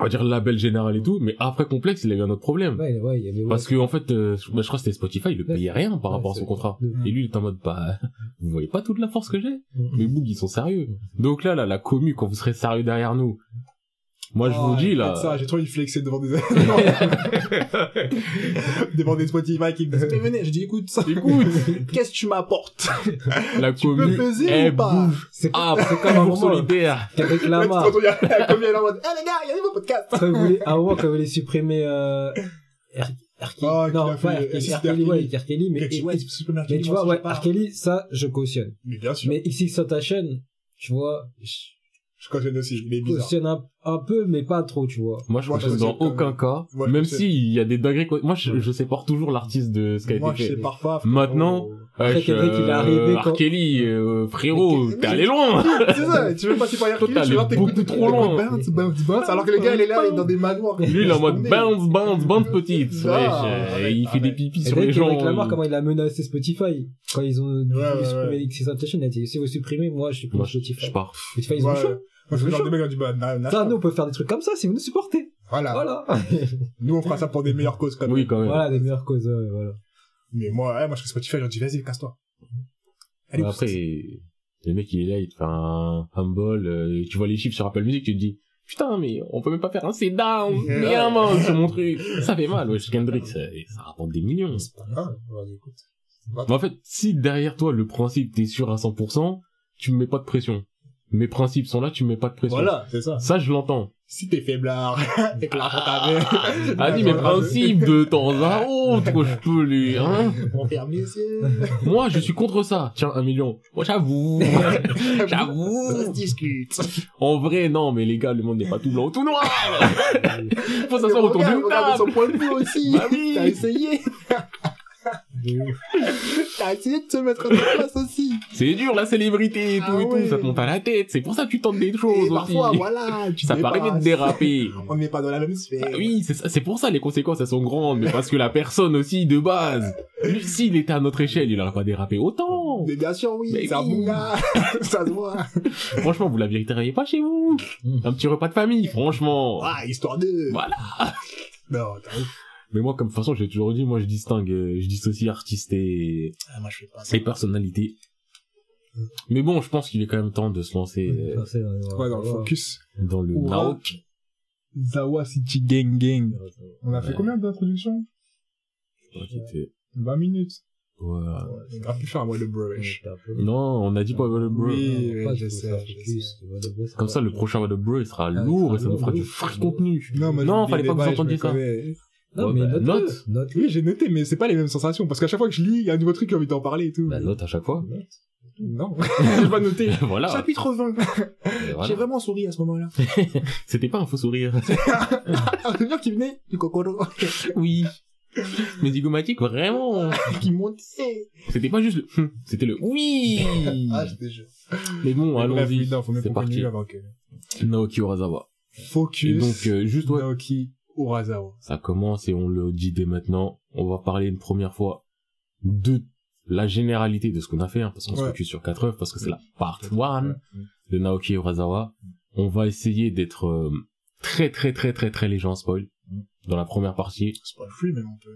on va dire label général et tout, mais après complexe, il a eu un autre problème. Ouais, ouais, il y avait, Parce que en fait, euh, je bah, je crois que c'était Spotify, il Ouais, payait rien par ouais, rapport à son contrat. Et lui, il était en mode, bah, vous voyez pas toute la force que j'ai Mm. Mais Boog, ils sont sérieux. Donc là, là, la commu, quand vous serez sérieux derrière nous, moi, je Oh, vous dis, faites là, Ça, j'ai trop envie de flexer devant des, devant des Spotify qui me disent, mais venez, j'ai dit, écoute, ça, écoute, qu'est-ce que tu m'apportes? la Tu peux commu, peser elle ou pas? bouge. C'est Ah, c'est comme un solidaire. qu'avec la Là, marque. quand on y a, comme il est en mode, eh les gars, il y a! Quand voulaient, à un moment, quand ils voulaient supprimer, euh. Kelly. Ah, qu'il non, a pas. Kelly, euh, ouais, R. Kelly, mais, ouais, mais tu vois, ouais, R. Kelly, ça, je cautionne. Mais bien sûr. Mais XX Tentation, tu vois, je Je cautionne aussi, il est bizarre. cautionne un, un peu, mais pas trop, tu vois. Moi, je Moi, pense je dans aucun que- cas, Moi, je même sais. s'il y a des dingueries, quoi. moi, je, je sépare toujours l'artiste de ce qui a Moi, été je fait. sais pas. Maintenant, Après, Wesh, Kendrick, il est arrivé quand-. Kelly, euh, frérot, Mais- t'es allé loin. C'est ça, tu veux passer par Toi, t'es allé beaucoup trop loin. Bounce, bounce, bounce, alors que le gars, il est là, il est dans des manoirs. Lui, il est en mode bounce, bounce, bounce petite. Ah, Wesh, euh, il fait des pipis sur les gens. Lamar, il- comment il a menacé Spotify quand ils ont ouais, supprimé ouais. Alexis Temptation, il a dit si vous supprimez, moi je suis pour Moi, je Spotify. je pars. Spotify, ils ont Ouais, chaud. Ouais. Moi, je suis genre des mecs dit, bah, na- na- Ça, nous, on peut faire des trucs comme ça si vous nous supportez. Voilà. Voilà. Nous, on fera ça pour des meilleures causes, quand même. Oui, quand même. voilà, des meilleures causes, ouais, voilà. Mais moi, ouais, moi, je fais Spotify, je leur dis, vas-y, casse-toi. Allez, Mais Après, le mec, il est là, il te fait un humble, euh, tu vois les chiffres sur Apple Music, tu te dis, putain, mais on peut même pas faire un Ouais. mais un mot sur mon truc. Ça fait mal, wesh, Kendrick, ça, ça rapporte des millions. c'est pas grave. Vas-y, écoute. Mais en fait, si derrière toi, le principe, t'es sûr à 100%, tu me mets pas de pression. Mes principes sont là, tu me mets pas de pression. Voilà, c'est ça. Ça, je l'entends. Si t'es faiblard, que l'argent t'avait. Ah, dis mes principes de temps à autre, je peux les, hein. On ferme les yeux. Moi, je suis contre ça. Tiens, un million. Moi, j'avoue. Ça se j'avoue. discute. En vrai, non, mais les gars, le monde n'est pas tout blanc ou tout noir. Faut s'asseoir autour d'une regarde son table. point de vue aussi. Bah oui. T'as essayé. T'as essayé de te mettre à ta place aussi. C'est dur, la célébrité et tout Ah et ouais. tout. Ça te monte à la tête. C'est pour ça que tu tentes des Et choses aussi. parfois, voilà, tu Ça paraît dépasses. de déraper. On n'est pas dans la même sphère. Bah oui, c'est ça. C'est pour ça les conséquences elles sont grandes, mais parce que la personne aussi de base, s'il était à notre échelle, il aurait pas dérapé autant. Mais bien sûr, oui, Mais c'est un bon gars. ça se voit. Franchement, vous la vérifieriez pas chez vous. Un petit repas de famille, franchement. Ah, histoire de. Voilà. Non. Mais moi, comme de toute façon, j'ai toujours dit, moi, je distingue, euh, je dissocie artiste et, Ah, moi, je fais pas ça. et personnalité. Mais bon, je pense qu'il est quand même temps de se lancer euh, euh, Ouais, dans le focus. dans le Ouais. Naoki. Zawa City Gang Gang. On a fait Ouais. combien d'introductions Je crois qu'il était- 20 minutes. Ouais. On a pu faire un mois de brush. Non, on a dit pas What Up Bro. Oui, je sais, ça Comme ça, le prochain What Up Bro, il sera Ah, lourd sera et ça nous fera du free contenu. Non, j'ai fallait oublié pas que vous entendiez ça. Non, Ouais, mais bah, note, note. note. Oui, j'ai noté, mais c'est pas les mêmes sensations. Parce qu'à chaque fois que je lis, il y a un nouveau truc qui a envie d'en parler et tout. Bah, note à chaque fois. Non. j'ai pas noté. voilà. Chapitre 20. Et voilà. J'ai vraiment souri à ce moment-là. C'était pas un faux sourire. Un souvenir qui venait du cocoro. oui. Mais zygomatique, vraiment. qui montait. C'était pas juste le, hum, c'était le oui. Ah, j'étais jure. Mais bon, allons-y. C'est parti. que... Naoki Urasawa. Focus. Et donc, euh, juste, ouais, Naoki Urasawa. ça commence et on le dit dès maintenant. On va parler une première fois de la généralité de ce qu'on a fait, hein, parce qu'on se focus sur quatre œuvres, parce que c'est la part one Ouais. de Naoki Urasawa. On va essayer d'être euh, très très très très très léger en spoil Mm. dans la première partie. C'est pas free, même un peu.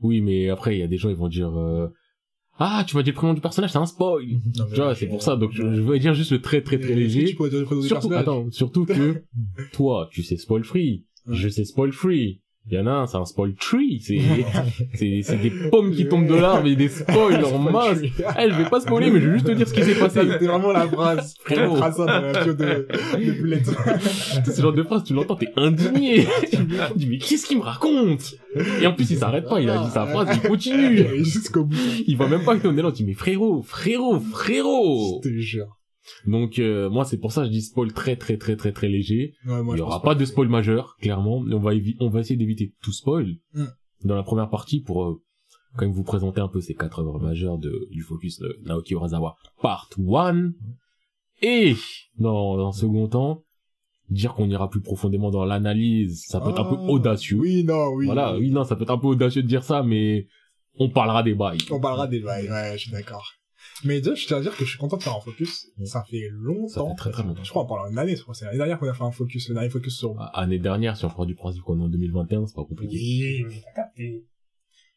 Oui, mais après il y a des gens ils vont dire euh, ah tu m'as dit le prénom du personnage c'est un spoil. Non, Tu vois, c'est pour ça. Donc je, je vais dire juste le très très très léger. Tu pourrais dire Surtout, attends, surtout que toi, tu sais spoil free. Ouais. Je sais spoil free. Il y en a un, c'est un spoil tree. C'est, c'est, c'est des pommes qui tombent de l'arbre et des spoils en masse. Eh, je vais pas spoiler, mais je vais juste te dire ce qui s'est passé. C'était vraiment la phrase. Frérot. Ça dans la bio de, de Boulette. C'est ce genre de phrase, tu l'entends, t'es indigné. tu dis, mais qu'est-ce qu'il me raconte? Et en plus, il s'arrête pas, il a dit sa phrase, il continue. Et Jusqu'au bout. Il va même pas que là, on dit, mais frérot, frérot, frérot. Je te jure. Donc, euh, moi, c'est pour ça que je dis spoil très très très très très léger. Ouais, moi, il y aura pas de spoil majeur, clairement. On va, on va essayer d'éviter tout spoil Mm. dans la première partie pour euh, quand même vous présenter un peu ces quatre œuvres majeures de, du focus de Naoki Urasawa, part 1. Et, dans, dans un second temps, dire qu'on ira plus profondément dans l'analyse, ça peut être un peu Ah, audacieux. Oui, non, oui. voilà, oui, non, ça peut être un peu audacieux de dire ça, mais on parlera des bails. On parlera des bails, ouais, je suis d'accord. Mais déjà, je tiens à dire que je suis content de faire un focus. Ça fait longtemps. Ça fait très très longtemps. Je crois, parle une année, je crois. C'est l'année dernière qu'on a fait un focus, le dernier focus sur... Ah, Année dernière, si on prend du principe qu'on est en 2021, c'est pas compliqué. Oui, mais t'as capté.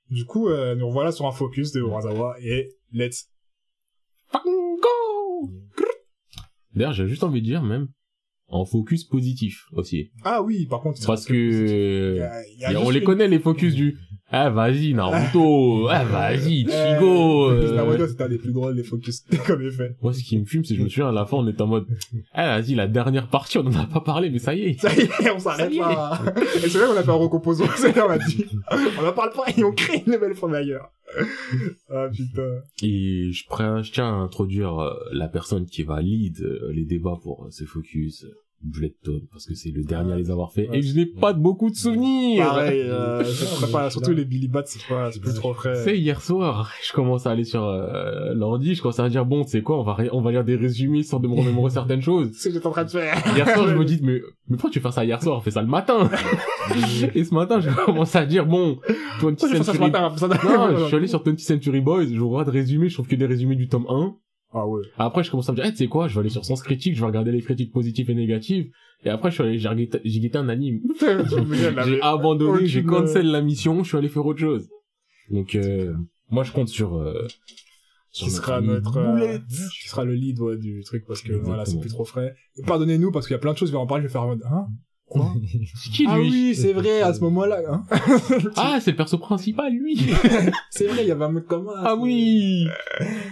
Du coup, euh, nous voilà sur un focus de Urasawa et let's... Go! D'ailleurs, j'ai juste envie de dire même, en focus positif aussi. Ah oui, par contre... Parce Il y que, a- il y a on les une- connaît les focus du, ah vas-y Naruto, ah vas-y Chigo. Euh, euh. Naruto, c'était un des plus drôles des focus ait fait. Moi, ce qui me fume, c'est que je me souviens à la fin, on était en mode, ah vas-y la dernière partie, on en a pas parlé, mais ça y est. Ça y est, on s'arrête là. Et c'est vrai qu'on a fait un recomposant, c'est on a dit. On en parle pas et on crée une nouvelle fois ailleurs. Ah putain. Et je, prends- je tiens à introduire euh, la personne qui va lead euh, les débats pour euh, ce focus. Bulletton, parce que c'est le dernier à les avoir fait, Ouais. et je n'ai pas de beaucoup de souvenirs. Pareil, euh, c'est pas- surtout les Billy Bats, c'est pas, c'est plus trop Tu frais. sais, hier soir, je commence à aller sur euh, l'ordi, je commence à dire, bon, tu sais quoi, on va, on va lire des résumés, histoire de me remémorer certaines choses. C'est ce que j'étais en train de faire. Hier soir, je me dis, mais, mais pourquoi tu fais ça hier soir? On fait ça le matin. Et ce matin, je commence à dire, bon, 20th Pourquoi j'ai fait ça ce Century... matin? Non, je suis allé sur 20th Century Boys, je regarde résumés, je trouve que des résumés du tome 1. Ah ouais. Après, je commence à me dire, eh, tu sais quoi, je vais aller sur Sens Critique, je vais regarder les critiques positives et négatives. Et après, je suis allé, j'ai guetté un anime. J'ai abandonné, j'ai cancel la mission, je suis allé faire autre chose. Donc, euh, moi, je compte sur, euh, sur qui sera notre euh, qui sera le lead ouais, du truc parce que Exactement. voilà c'est plus trop frais pardonnez-nous parce qu'il y a plein de choses je vais en parler je vais faire en mode hein? Quoi C'est qui, lui? ah oui c'est vrai à ce moment-là hein Ah, c'est le perso principal, lui. c'est vrai il y avait un mec comme moi ah oui.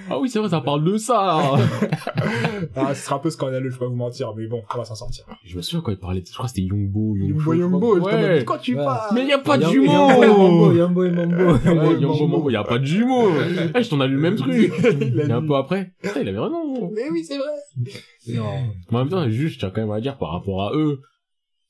Ah oui, c'est vrai, ça parle de ça. ah ce sera un peu scandaleux je vais pas vous mentir mais bon on va s'en sortir je me souviens quand il parlait, de- je crois que c'était j'étais en mode, Ouais. quoi tu Ouais. parles Mais il y a pas de jumeaux. Yambo et Mambo. Yambo, Mambo. Y a pas de jumeaux. Eh, je t'en ai lu le même truc. Et un peu après, il avait raison. mais oui c'est vrai Non. Mais en même temps, juste, tiens quand même à dire par rapport à eux,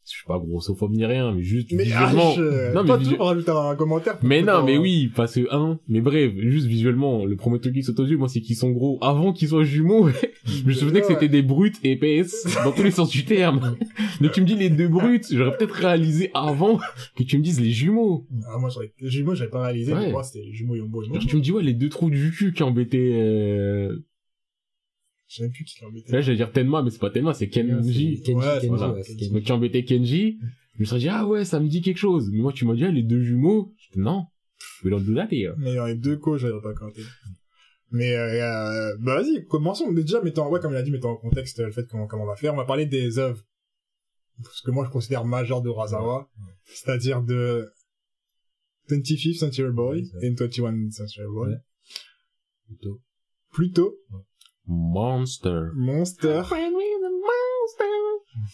je suis pas grossophobe ni rien, mais juste mais visuellement. ah, je... Non, mais toi visu- tu pour rajouter un commentaire Mais non, mais oui, parce que un, mais bref, juste visuellement, le premier truc qui saute aux yeux, moi, c'est qu'ils sont gros. Avant qu'ils soient jumeaux, je me souvenais que c'était des brutes épaisses, dans tous les sens du terme. Donc tu me dis les deux brutes, j'aurais peut-être réalisé avant que tu me dises les jumeaux. ah moi j'aurais les jumeaux j'avais pas réalisé Ouais. mais moi c'était jumeaux Yumbo Yumbo Genre, tu me dis ouais les deux trous du cul qui embêtaient. Euh... je sais même plus qui l'a embêté Là j'allais dire Tenma, mais c'est pas Tenma, c'est Kenji. Kenji, Ouais, Kenji, voilà. ouais, Kenji. Donc qui embêtait Kenji. Je me serais dit ah ouais ça me dit quelque chose. Mais moi tu m'as dit ah, les deux jumeaux. Je dis, non, je vais leur donner Mais il y aurait deux coachs, j'avais pas compté. Mais euh, euh, bah vas-y, commençons. Mais déjà, mettons, ouais, comme il a dit, mettons en contexte euh, le fait comment, comment on va faire. On va parler des œuvres. Ce que moi je considère majeures de Razawa. C'est-à-dire de 25th Century Boy Ouais, et 21 Century Boy. Ouais. Plutôt. Plutôt Monster. Monster.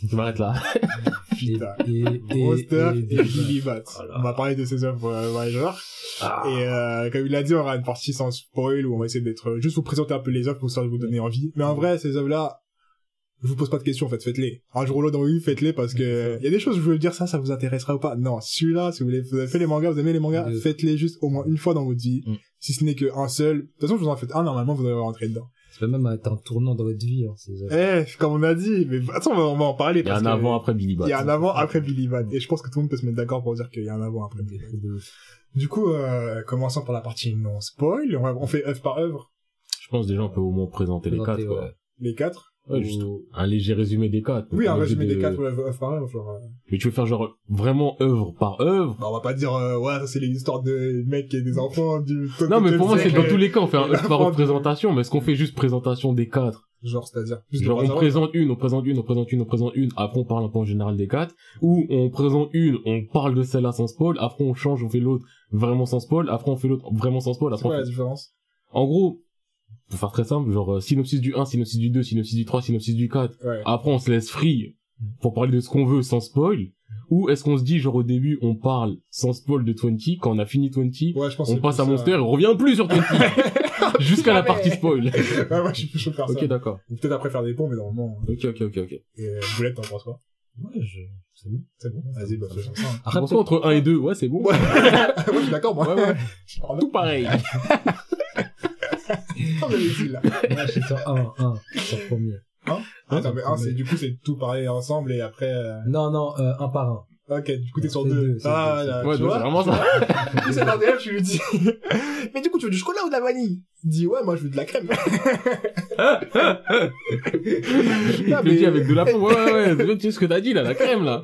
Je m'arrête là. Putain. Et, et, Monster et, et- Billy Bat. On va parler de ces œuvres euh, majeures. Ah. Et euh, comme il a dit, on aura une partie sans spoil où on va essayer d'être juste vous présenter un peu les œuvres pour ça vous donner envie. Mais en vrai, ces œuvres-là, je vous pose pas de questions en fait, faites-les. Un jour ou l'autre vie, faites-les parce que il y a des choses je veux dire ça, ça vous intéressera ou pas. Non, celui-là, si vous voulez, vous avez fait les mangas, vous aimez les mangas, faites-les juste au moins une fois dans votre vie. Mm. Si ce n'est qu'un seul. De toute façon, je vous en faites un, normalement, vous devez rentrer dedans. Même être un tournant dans votre vie, hein. Eh, comme on a dit, mais attends, on va, on va en parler Il y a parce un que avant après Billy Bat. il y a un avant après Billy Van. Et je pense que tout le monde peut se mettre d'accord pour dire qu'il y a un avant après Billy ouf. Du coup, euh, commençons par la partie non spoil. On, va- on fait œuvre par œuvre, Je pense déjà on peut au moins présenter les quatre ouais. les quatre. Ouais, juste un léger résumé des quatre. Oui, un résumé des de- quatre œuvre par œuvre. Genre, Mais tu veux faire genre vraiment œuvre par œuvre? Bah, on va pas dire, euh, ouais, ça c'est l'histoire de mecs et des enfants du... Non, mais pour moi, c'est dans tous les cas, on fait un œuvre par fin œuvre du- présentation, mais est-ce qu'on fait juste présentation des quatre? Genre, c'est-à-dire... Genre, on présente une, on présente une, on présente une, on présente une, après on parle un peu en général des quatre, ou on présente une, on parle de celle-là sans spoil, après on change, on fait l'autre vraiment sans spoil, après on fait l'autre vraiment sans spoil, C'est après on quoi la différence? En gros, pour faire très simple, genre, euh, synopsis du 1, synopsis du 2, synopsis du 3, synopsis du 4, Ouais. après on se laisse free pour parler de ce qu'on veut sans spoil, ou est-ce qu'on se dit, genre, au début, on parle sans spoil de 20, quand on a fini 20, Ouais, je pense on passe à Monster, ça. et on revient plus sur 20, jusqu'à la partie spoil. Ouais, moi, je suis plus chaud de faire ok, ça. d'accord. Ou peut-être après faire des ponts, mais normalement... Ok, ok, ok, ok. Et euh, Boulette, t'en penses quoi? Ouais, je... c'est bon. C'est bon, vas-y, bah, faisons ça. hein. Pense entre 1 et 2, ouais, c'est bon. Ouais, ouais, je suis d'accord, moi. Ouais, ouais. Tout pareil. Non, mais vas-y, là. Moi, je suis sur un, un, sur le premier. Attends, mais un, c'est, du coup, c'est tout parler ensemble et après, euh... Non, non, euh, un par un. Ok, du coup, t'es sur C'est deux. deux, c'est Ah, deux, là, Ouais, tu donc vois c'est vraiment ça. Du coup, c'est dans DM, je lui dis. Mais du coup, tu veux du chocolat ou de la vanille? Il dit, ouais, moi, je veux de la crème. Il Ah, te dit avec de la pomme. Ouais, ouais, ouais. Tu sais ce que t'as dit, là, la crème, là.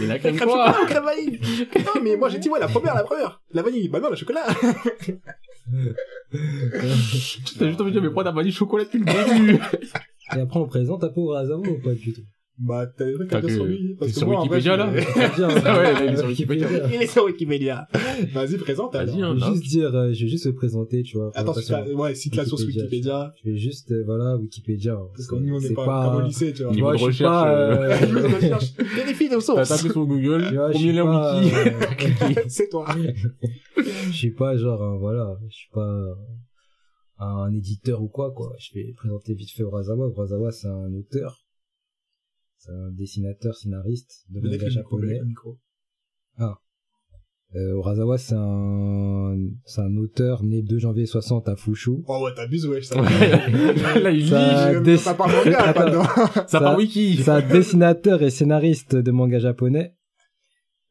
Mais la crème crème quoi? chocolat ou crème vanille? Non, mais moi, j'ai dit, ouais, la première, la première. La vanille. Bah non, le chocolat. T'as juste envie de dire, mais pourquoi t'as pas dit chocolat depuis le début? Et après, on présente un peu Urasawa ou pas du tout Bah, t'as des trucs à T'as dire sur lui. Parce que sur moi, en vrai, Wikipédia, là Bien, ouais, il est euh, sur Wikipédia. Il est sur Wikipédia. Vas-y, présente, Vas-y, hein. Je vais juste dire, euh, je vais juste me présenter, tu vois. Attends, la, ouais, cite la source Wikipédia. Je vais juste, euh, voilà, Wikipédia. hein. Parce que nous, on n'est pas, comme au lycée, tu vois. Niveau Moi, de recherche, pas, euh, euh, Niveau de recherche. Vérifie nos T'as sources. tapé sur Google, tu premier suis lien pas, wiki. euh, C'est toi. je suis pas genre, un- voilà, je suis pas un éditeur ou quoi, quoi. Je vais présenter vite fait Urasawa. Urasawa, c'est un auteur. C'est un dessinateur, scénariste de manga japonais. micro. Euh, Urasawa, c'est un, c'est un auteur né 2 janvier 60 à Fushu. Oh ouais, t'abuses, ouais, ça. Ouais. Là, il lit, Ça- des- Ça parle manga, pas ça- part wiki. C'est un dessinateur et scénariste de manga japonais.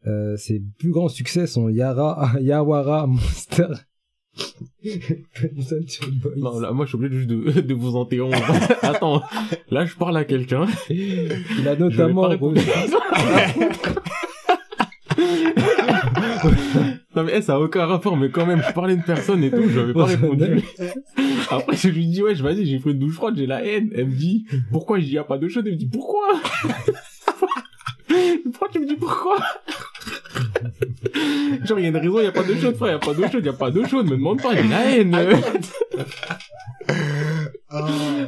Euh, ses plus grands succès sont Yara, Yawara Monster. Non, là, moi, je suis obligé juste de, de vous interrompre. Attends, là, je parle à quelqu'un. Il a notamment non, mais eh, ça a aucun rapport, mais quand même, je parlais de personne et tout, je lui avais pas répondu. Après, je lui dis, ouais, je vas-y, j'ai pris une douche froide, j'ai la haine. Elle me dit, pourquoi je dis, y a pas d'eau chaude? Elle me dit, pourquoi? Pourquoi tu me dis pourquoi? Genre, il y a une raison, il y a pas d'eau chaude, frère, il y a pas d'eau chaude, il y a pas d'eau chaude, me demande pas, j'ai la haine. Ah,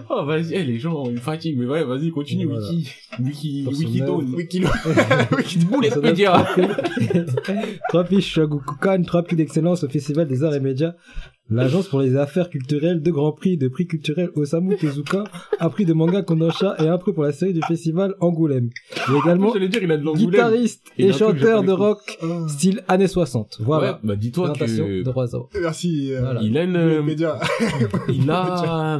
Oh, vas-y, eh, les gens, ils me fatiguent, mais ouais, vas-y, continue, Voilà. wiki, wiki, Personnel. wikitone. Wikilo. Wikipédia. trois prix Shogakukan, trois prix d'excellence au Festival des Arts et Médias. L'agence pour les affaires culturelles, deux grands prix de prix culturels Osamu Tezuka, un prix de manga Kodansha et un prix pour la série du festival Angoulême. Il est également J'allais dire, il a de l'angoulême. guitariste et chanteur de rock Ah. style années 60. Voilà. Ouais, bah dis-toi que de. Merci. euh, Voilà. il a une, Média. il a,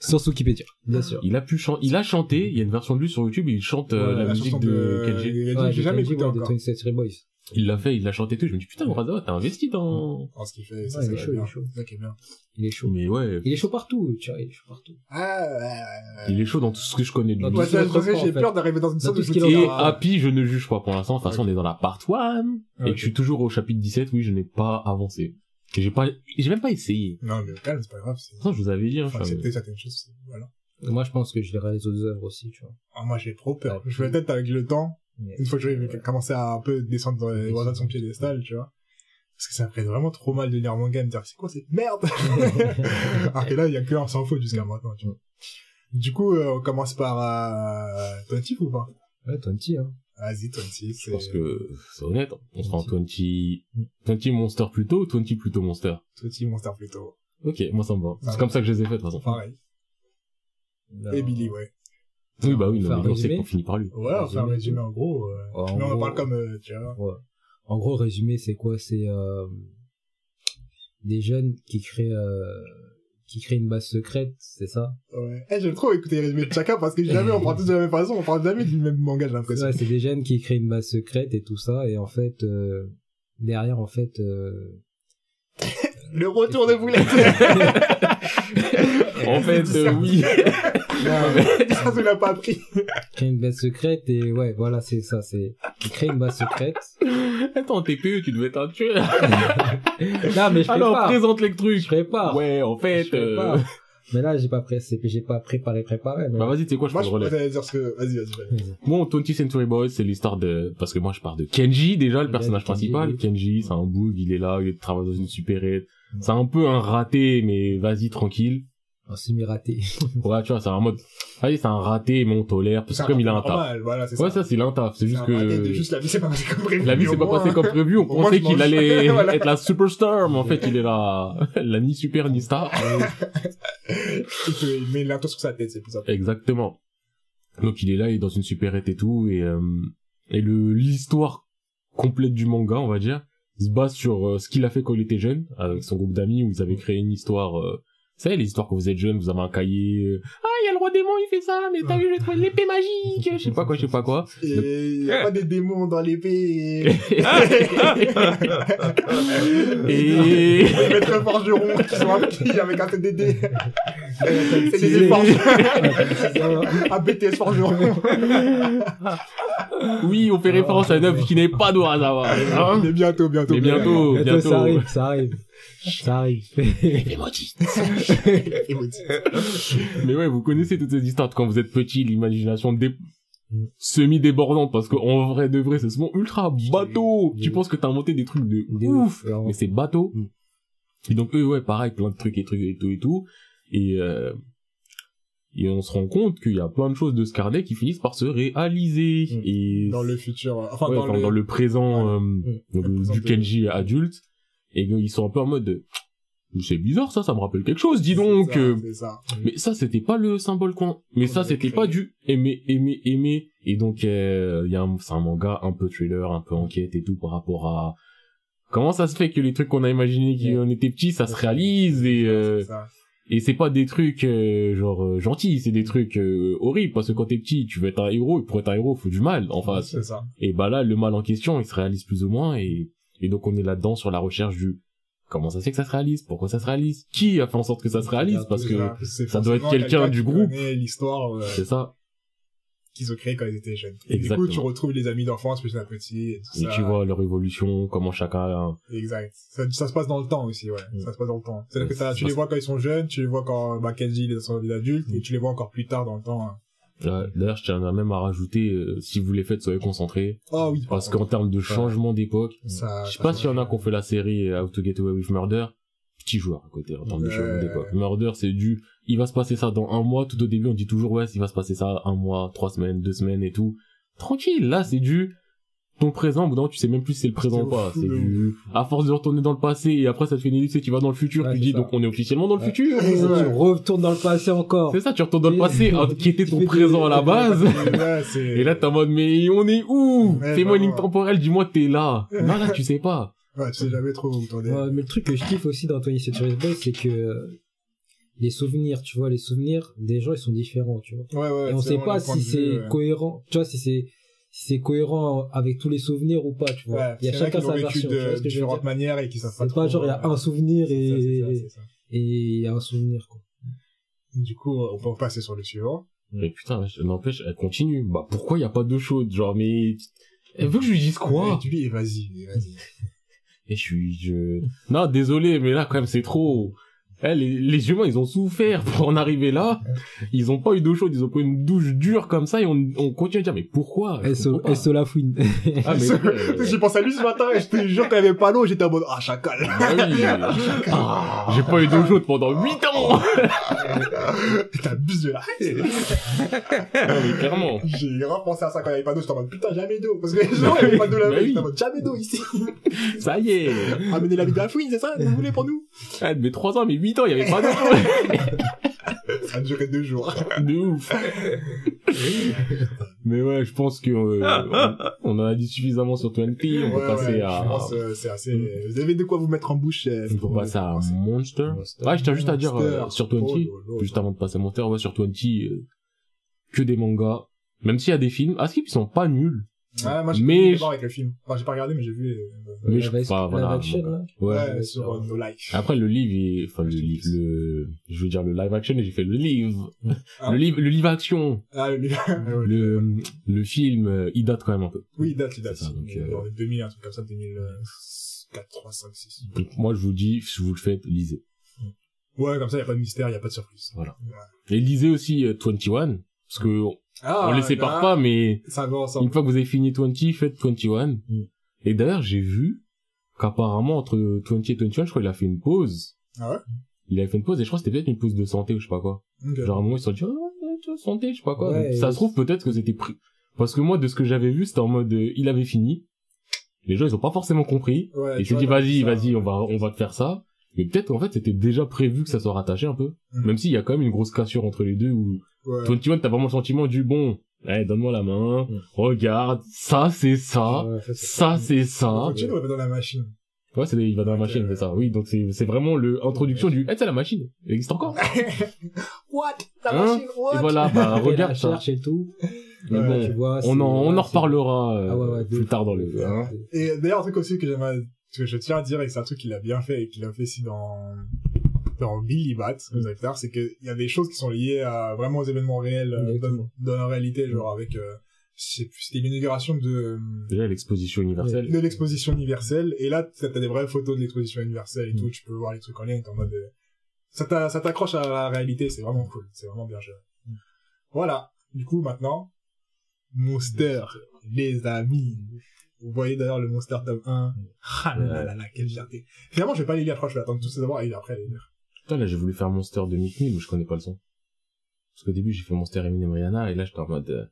Sur Wikipédia, bien sûr. il a pu chanter, il a chanté, il y a une version de lui sur YouTube, il chante euh, Ouais, la, La musique chanson de Kenji. Ouais, j'ai de jamais écouté encore. 27 Stray Boys. Il l'a fait, il l'a chanté tout, je me dis putain, Urasawa, t'as investi dans... Oh, ce qu'il fait, ça, Ouais, ça il est chaud, il est chaud. Qui est bien. Il est chaud. Mais ouais, Il est chaud partout, tu vois, il est chaud partout. Ah, ouais, ouais, ouais. il est chaud dans tout ce que je connais de lui. j'ai en fait. peur d'arriver dans une sorte tout de ce qu'il petit- Et aura- Ah, Happy, je ne juge pas pour l'instant. De toute façon, on est dans la part 1. Et je suis toujours au chapitre 17. Oui, je n'ai pas avancé. Et j'ai pas, j'ai même pas essayé. Non, mais calme, c'est pas grave. Ça, je vous avais dit, hein. Suis- accepter certaines choses, voilà. Moi, je pense que je lirai les autres œuvres aussi, tu vois. Ah, moi, j'ai trop peur. Ouais. Je vais peut-être avec le temps, une fois que je vais commencer à un peu descendre dans les voisins de son piédestal, tu vois. Parce que ça me ferait vraiment trop mal de lire un manga et me dire, c'est quoi cette merde? Alors que là, il y a que un sans faute jusqu'à maintenant, tu vois. Du coup, euh, on commence par, euh, 20 ou pas? Ouais, 20, hein. Vas-y, 20, Je c'est... pense que c'est honnête. On se rend 20, Mm. 20 Monster plutôt ou 20 plutôt Monster? 20 Monster plutôt. Ok, moi ça me va. C'est comme ça que je les ai fait de toute façon. Pareil. Non. Et Billy, ouais. Oui, bah oui, On non, mais on sait qu'on finit par lui. Ouais, on fait un Résumé, en gros, euh, Ouais, en mais on en parle comme, euh, tu vois. Ouais. En gros, résumé, c'est quoi? C'est euh, des jeunes qui créent euh, qui créent une base secrète, c'est ça? Ouais. Eh, j'aime trop écouter les résumés de chacun parce que jamais on parle tous de la même façon, on parle jamais du même manga, j'ai l'impression. Ouais, c'est des jeunes qui créent une base secrète et tout ça, et en fait, euh, derrière, en fait, euh, Le retour de Boulette! En fait, euh, oui. Ça, tu l'as pas appris. créent une base secrète et ouais, voilà, c'est ça, c'est créent une base secrète. Attends, TPE, tu devais être un tueur. non, mais je Alors, prépare. présente les Je trucs. prépare. Ouais, en fait, Je euh... prépare. Mais là, j'ai pas pré- c'est- j'ai pas préparé, préparé. mais- bah vas-y, tu sais quoi, je Moi, prends je le relais. dire ce que, vas-y, vas-y, vas-y. Moi, 20th Century Boys, c'est l'histoire de, parce que moi, je parle de Kenji, déjà, le Ouais, personnage Kenji, principal. oui. Kenji, c'est un boug, il est là, il travaille dans une supérette. C'est un peu un raté, mais vas-y, tranquille. Un semi-raté. Ouais, tu vois, c'est un mode, vas-y, c'est un raté, mais on tolère, parce que comme il a un taf. voilà, c'est Ouais, ça. c'est un taf. C'est C'est juste un raté de que, juste la vie s'est pas passée comme prévu. la vie au pas passée comme prévu. On pensait qu'il allait Voilà. être la superstar, mais en fait, il est la, la ni super ni star. Il met l'into sur sa tête, c'est plus simple. Exactement. Donc il est là, il est dans une supérette et tout, et euh, et le l'histoire complète du manga, on va dire, se base sur euh, ce qu'il a fait quand il était jeune, avec son groupe d'amis où ils avaient créé une histoire. Euh, savez, les histoires quand vous êtes jeune, vous avez un cahier. euh, ah, il y a le roi démon, il fait ça, mais t'as vu, j'ai trouvé l'épée magique, je sais pas quoi, je sais pas quoi. Et il y a pas des démons dans l'épée. Et Les maîtres forgerons qui sont appris avec un TDD. C'est des forgerons. Un BTS forgeron. oui, on fait référence à une œuvre qui n'est pas d'Urasawa. Hein Mais bientôt, bientôt. mais bientôt, Bientôt, bientôt. ça arrive, ça arrive. Ça arrive. Mais ouais, vous connaissez toutes ces histoires de quand vous êtes petit, l'imagination dé... Mm. semi-débordante, parce qu'en vrai de vrai, c'est ce mot ultra bateau. Tu penses que t'as inventé des trucs de Des ouf, mais c'est bateau. Mm. Et donc eux, ouais, pareil, plein de trucs et trucs et tout et tout. Et, euh... et on se rend compte qu'il y a plein de choses de Scarlet qui finissent par se réaliser. Mm. Et Dans le futur, enfin, ouais, dans, enfin, le... dans le présent euh, Le présent du de- Kenji adulte. Et ils sont un peu en mode de, c'est bizarre ça, ça me rappelle quelque chose, dis donc. ça, euh, C'est ça. mais ça, c'était pas le symbole qu'on. Mais Qu'on ça, c'était pas du aimer, aimer, aimer. Et donc, euh, il y a un, c'est un manga un peu thriller, un peu enquête et tout par rapport à comment ça se fait que les trucs qu'on a imaginés quand on était petit, ça se réalise et euh, ça. et c'est pas des trucs euh, genre euh, gentils, c'est des trucs horribles parce que quand t'es petit, tu veux être un héros et pour être un héros, faut du mal en face. Ça. Et bah là, le mal en question, il se réalise plus ou moins et et donc on est là-dedans sur la recherche du comment ça se fait que ça se réalise, pourquoi ça se réalise, qui a fait en sorte que ça se réalise parce C'est que ça. C'est ça doit être quelqu'un du groupe. l'histoire euh, c'est ça. qu'ils ont créée quand ils étaient jeunes. Et du coup, tu retrouves les amis d'enfance petit à petit. Et, tout Et ça. tu vois leur évolution, comment chacun. Exact. Ça, ça se passe dans le temps aussi, ouais. Mm. Ça se passe dans le temps. C'est-à-dire Ouais, que t'as- ça tu les vois quand ils sont jeunes, tu les vois quand bah, Kenji il est dans son vie d'adulte, Mm. et tu les vois encore plus tard dans le temps. hein. Euh, D'ailleurs, je tiens même à rajouter, euh, si vous les faites, soyez concentrés. Oh oui. Parce qu'en termes de changement d'époque, ça, je sais pas s'il y en a qui ont fait la série euh, How to Get Away with Murder. Petit joueur à côté en termes de Ouais. changement d'époque. Murder, c'est du, il va se passer ça dans un mois. Tout au début, on dit toujours ouais, il va se passer ça un mois, trois semaines, deux semaines et tout. Tranquille. Là, c'est du ton présent. Au bout d'un moment, tu sais même plus si c'est le présent ou pas. C'est du, à force de retourner dans le passé et après ça te fait une ellipse et tu vas dans le futur. Ouais, tu dis ça. donc on est officiellement dans le futur. Et Ouais. tu retournes dans le passé encore. C'est ça, tu retournes dans le passé, hein, qui était ton présent à la base. Et là, t'es en mode, mais on est où? Fais-moi une ligne temporelle, dis-moi t'es là. Non, là, tu sais pas. Ouais, tu sais jamais trop où t'en es. Ouais, mais le truc que je kiffe aussi dans 27 Series Boys, c'est que les souvenirs, tu vois, les souvenirs des gens, ils sont différents, tu vois. Ouais, ouais. Et on sait pas si c'est cohérent, tu vois, si c'est si c'est cohérent avec tous les souvenirs ou pas, tu vois. Ouais, il y a chacun sa vécu version, tu vois de ce que je veux différentes dire. manières et qui savent pas C'est pas genre il y a euh, un souvenir et il y a un souvenir quoi. Du coup, on peut passer sur le suivant. Mais putain, je- n'empêche, elle continue. Bah, pourquoi y a pas d'eau chaude Genre, mais... Elle veut que je lui dise quoi? Et lui, vas-y, vas-y. Et je suis... Je... Non, désolé, mais là, quand même, c'est trop... Eh, les, les humains, ils ont souffert pour en arriver là. Ils ont pas eu d'eau chaude, ils ont pris une douche dure comme ça et on, on continue à dire, mais pourquoi? SO. SO la fouine. Ah, mais... euh, J'ai pensé à lui ce matin et je te jure qu'il n'y avait pas l'eau, j'étais en mode, ah, chacal. bah oui. Ah, J'ai pas eu d'eau chaude pendant 8 ans T'abuses de la Ah, mais clairement. J'ai grave pensé à ça quand il n'y avait pas d'eau, j'étais en mode, putain, jamais d'eau. Parce que les gens, avait pas d'eau là-bas, Bah oui. j'étais en mode, jamais d'eau ici. Ça y est Amenez la vie de la fouine, c'est ça, que vous voulez pour nous? Ah, mais 3 ans, mais 8 ans, il y avait pas chaude Ça a duré deux jours. de ouf. Mais ouais, je pense que euh, on, on en a dit suffisamment sur 20, on peut Ouais, passer ouais, à Je pense euh, c'est assez. Vous avez de quoi vous mettre en bouche. euh, on peut passer à Monster. Monster. Ouais, je tiens juste à dire euh, sur 20, Oh, juste avant de passer à Monster, ouais, sur 20 euh, que des mangas, même s'il y a des films, à ce qu'ils sont pas nuls? Ouais, moi j'ai Mais je- avec le film. Enfin, j'ai pas regardé, mais j'ai vu. euh, Mais je pas action- voilà. action, là. Ouais. Ouais, sur euh, No Life. Après le livre, il- enfin le livre, le, je veux dire le live action, et j'ai fait le livre, Ah. le livre, le livre action, Ah, le ouais, le, le film, euh, il date quand même un peu. Oui, il date, il date. Ça, donc, euh, Dans les 2000, un truc comme ça, 2004, 3, 5, 6. Donc moi je vous dis, si vous le faites, lisez. Ouais, comme ça, y a pas de mystère, y a pas de surprise. Voilà. Ouais. Et lisez aussi euh, 21, parce que Ah, on les sépare là, pas, mais Ça va une fois que vous avez fini 20, faites 21. Mm. Et d'ailleurs, j'ai vu qu'apparemment, entre 20 et 21, je crois qu'il a fait une pause. Ah ouais? Il a fait une pause, et je crois que c'était peut-être une pause de santé ou je sais pas quoi. Genre, à un moment, ils se sont dit, oh, santé, je sais pas quoi. Ouais, ça se trouve, peut-être que c'était pris. Parce que moi, de ce que j'avais vu, c'était en mode, euh, il avait fini. Les gens, ils ont pas forcément compris. Ouais, Et il tu s'est dit, vas-y, vas-y, on va, on va te faire ça. Mais peut-être qu'en fait, c'était déjà prévu que ça soit rattaché un peu. Mhm. Même s'il y a quand même une grosse cassure entre les deux où Ouais. 21, t'as vraiment le sentiment du bon, eh, donne-moi la main, regarde, ça c'est ça, Ouais, ça, c'est- ça c'est ça. Continue, on va dans la machine. Ouais, c'est, il va dans la machine, c'est ça. Oui, donc c'est, c'est vraiment le introduction du, eh, c'est la machine. Elle existe encore. What? La Hein machine, what? Et voilà, bah, regarde la ça. cherche et tout. Mais Ouais, bon, tu vois, on en, on en reparlera, euh, Ah ouais, ouais, de plus tard dans le, hein. Et d'ailleurs, un truc aussi que j'aimerais, que je tiens à dire et que c'est un truc qu'il a bien fait et qu'il a fait aussi dans, dans Billy Bat, que vous allez faire, c'est qu'il y a des choses qui sont liées à, vraiment aux événements réels, euh, dans, la réalité, genre avec, euh, c'est- c'était l'inauguration de, Déjà, l'exposition universelle. de l'exposition universelle, et là, t'as des vraies photos de l'exposition universelle et tout, tu peux voir les trucs en t'es en mode, euh, ça t'a- ça t'accroche à la réalité, c'est vraiment cool, c'est vraiment bien géré. Voilà. Du coup, maintenant, Monster, les amis. Vous voyez d'ailleurs le Monster tome 1. Ah là là là quelle fierté. Finalement, je vais pas les lire, je crois que je vais attendre tous d'abord et après les lire. Putain, là, j'ai voulu faire Monster de Mick Mill, mais je connais pas le son. Parce qu'au début, j'ai fait Monster Eminem Rihanna, et là, j'étais en mode, euh,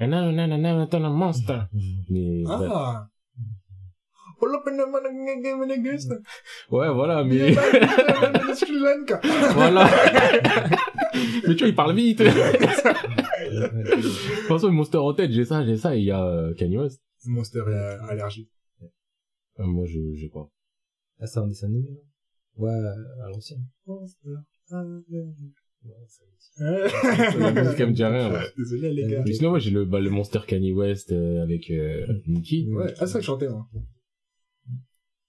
Ah, non, non, non, non, non, non, Monster. Mais, ouais. Ah! Ouais, voilà, mais, voilà. mais tu vois, il parle vite. De toute façon, Monster en tête, j'ai ça, j'ai ça, et il y a euh, Kanye West. Monster allergie. Euh, moi, je, j'ai pas. Ah, c'est un dessin animé, non? Ouais, à l'ancienne. La musique, elle me dit rien, là. Désolé les gars. Mais sinon, moi, j'ai le, bah, le Monster Kanye West euh, avec euh, Nicki. Ouais, ah ça que je chantais moi.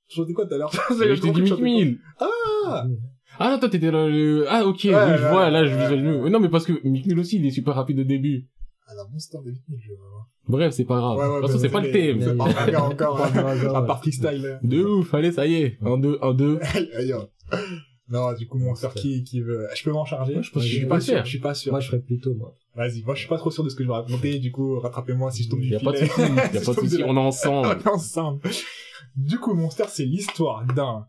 Tu chantais quoi tout à l'heure? Je t'ai dit Mickey Mill. Ah Ah non, toi, t'étais dans le... Ah, ok, oui, Ouais, je ouais, vois, là, je ouais, visualise mieux. Non, mais parce que Mickey Mill aussi, il est super rapide au début. Alors Monster de Mickey, je vais voir. Bref, c'est pas grave. Ouais, ouais, de toute façon, c'est pas le thème. C'est pas encore, encore. À part freestyle. De ouf, allez, ça y est. Un, deux, un, deux. Aïe, aïe, aïe. Non, du coup, Monster qui, qui veut... Je peux m'en charger? Ouais, je pense Je que suis pas sûr, je suis pas sûr. Moi, je ferais plutôt, moi. Vas-y, moi je suis pas trop sûr de ce que je vais raconter, du coup, rattrapez-moi si je tombe du Y a pas de filet. souci, y a pas de souci, la- on est ensemble. On est ensemble. Du coup, Monster, c'est l'histoire d'un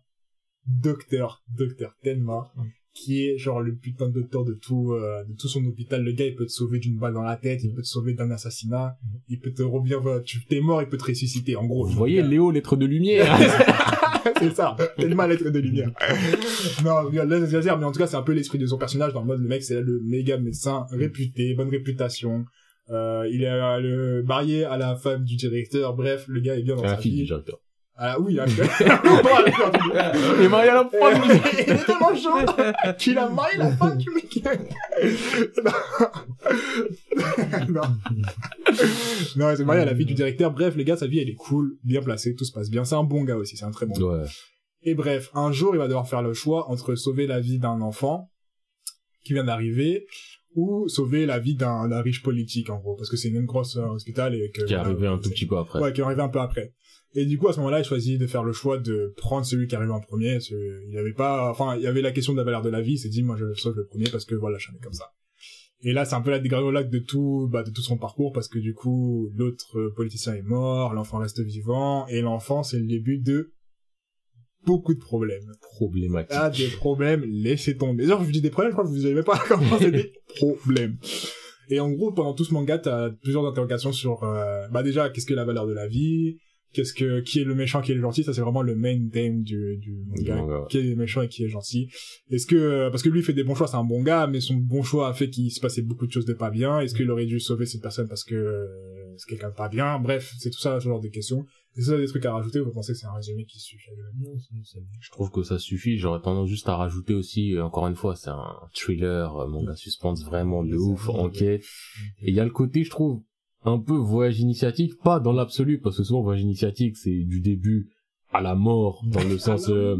docteur, docteur Tenma, qui est genre le putain de docteur de tout, euh, de tout son hôpital. Le gars, il peut te sauver d'une balle dans la tête, il peut te sauver d'un assassinat, il peut te revenir, voilà, tu t'es mort, il peut te ressusciter, en gros. Vous voyez, Léo, lettre de lumière. c'est ça, tellement lettre de lumière. non, regarde, là, j'exagère, mais en tout cas, c'est un peu l'esprit de son personnage, dans le mode, le mec, c'est le méga médecin réputé, bonne réputation, euh, il est euh, le marié à la femme du directeur, bref, le gars est bien dans la sa fille du directeur. Ah oui, il a Il est marié à la femme du- il est tellement chaud qu'il a marié la femme du mec. non. non, il s'est marié à la fille du directeur. Bref, les gars, sa vie, elle est cool, bien placée, tout se passe bien. C'est un bon gars aussi, c'est un très bon gars. Ouais. Et bref, un jour, il va devoir faire le choix entre sauver la vie d'un enfant qui vient d'arriver ou sauver la vie d'un riche politique, en gros, parce que c'est une grosse euh, hôpital et que... Qui est arrivé un tout petit peu après. Ouais, qui est arrivé un peu après. Et du coup, à ce moment-là, il choisit de faire le choix de prendre celui qui arrive en premier. Il y avait pas, enfin, il y avait la question de la valeur de la vie. Il s'est dit, moi, je sauve le premier parce que voilà, j'en ai comme ça. Et là, c'est un peu la dégringolade de tout, bah, de tout son parcours parce que du coup, l'autre politicien est mort, l'enfant reste vivant et l'enfant, c'est le début de beaucoup de problèmes. Problématique. Ah, des problèmes, laissez tomber. D'ailleurs, je vous dis des problèmes, je crois que vous savez même pas comment c'est des problèmes. Et en gros, pendant tout ce manga, t'as plusieurs interrogations sur, euh, bah déjà, qu'est-ce que la valeur de la vie, qu'est-ce que, qui est le méchant, qui est le gentil, ça c'est vraiment le main theme du, du manga, Du manga, ouais. qui est méchant et qui est gentil. Est-ce que, euh, parce que lui il fait des bons choix, c'est un bon gars, mais son bon choix a fait qu'il se passait beaucoup de choses de pas bien, est-ce qu'il aurait dû sauver cette personne parce que euh, c'est quelqu'un de pas bien, bref, c'est tout ça, ce genre de questions. Et ça, des trucs à rajouter, vous pensez que c'est un résumé qui suffit Je trouve que ça suffit. J'aurais tendance juste à rajouter aussi, euh, encore une fois, c'est un thriller, euh, manga suspense vraiment de ouf, enquête. Et il y a le côté, je trouve, un peu voyage initiatique, pas dans l'absolu, parce que souvent voyage initiatique, c'est du début à la mort, dans le sens, euh,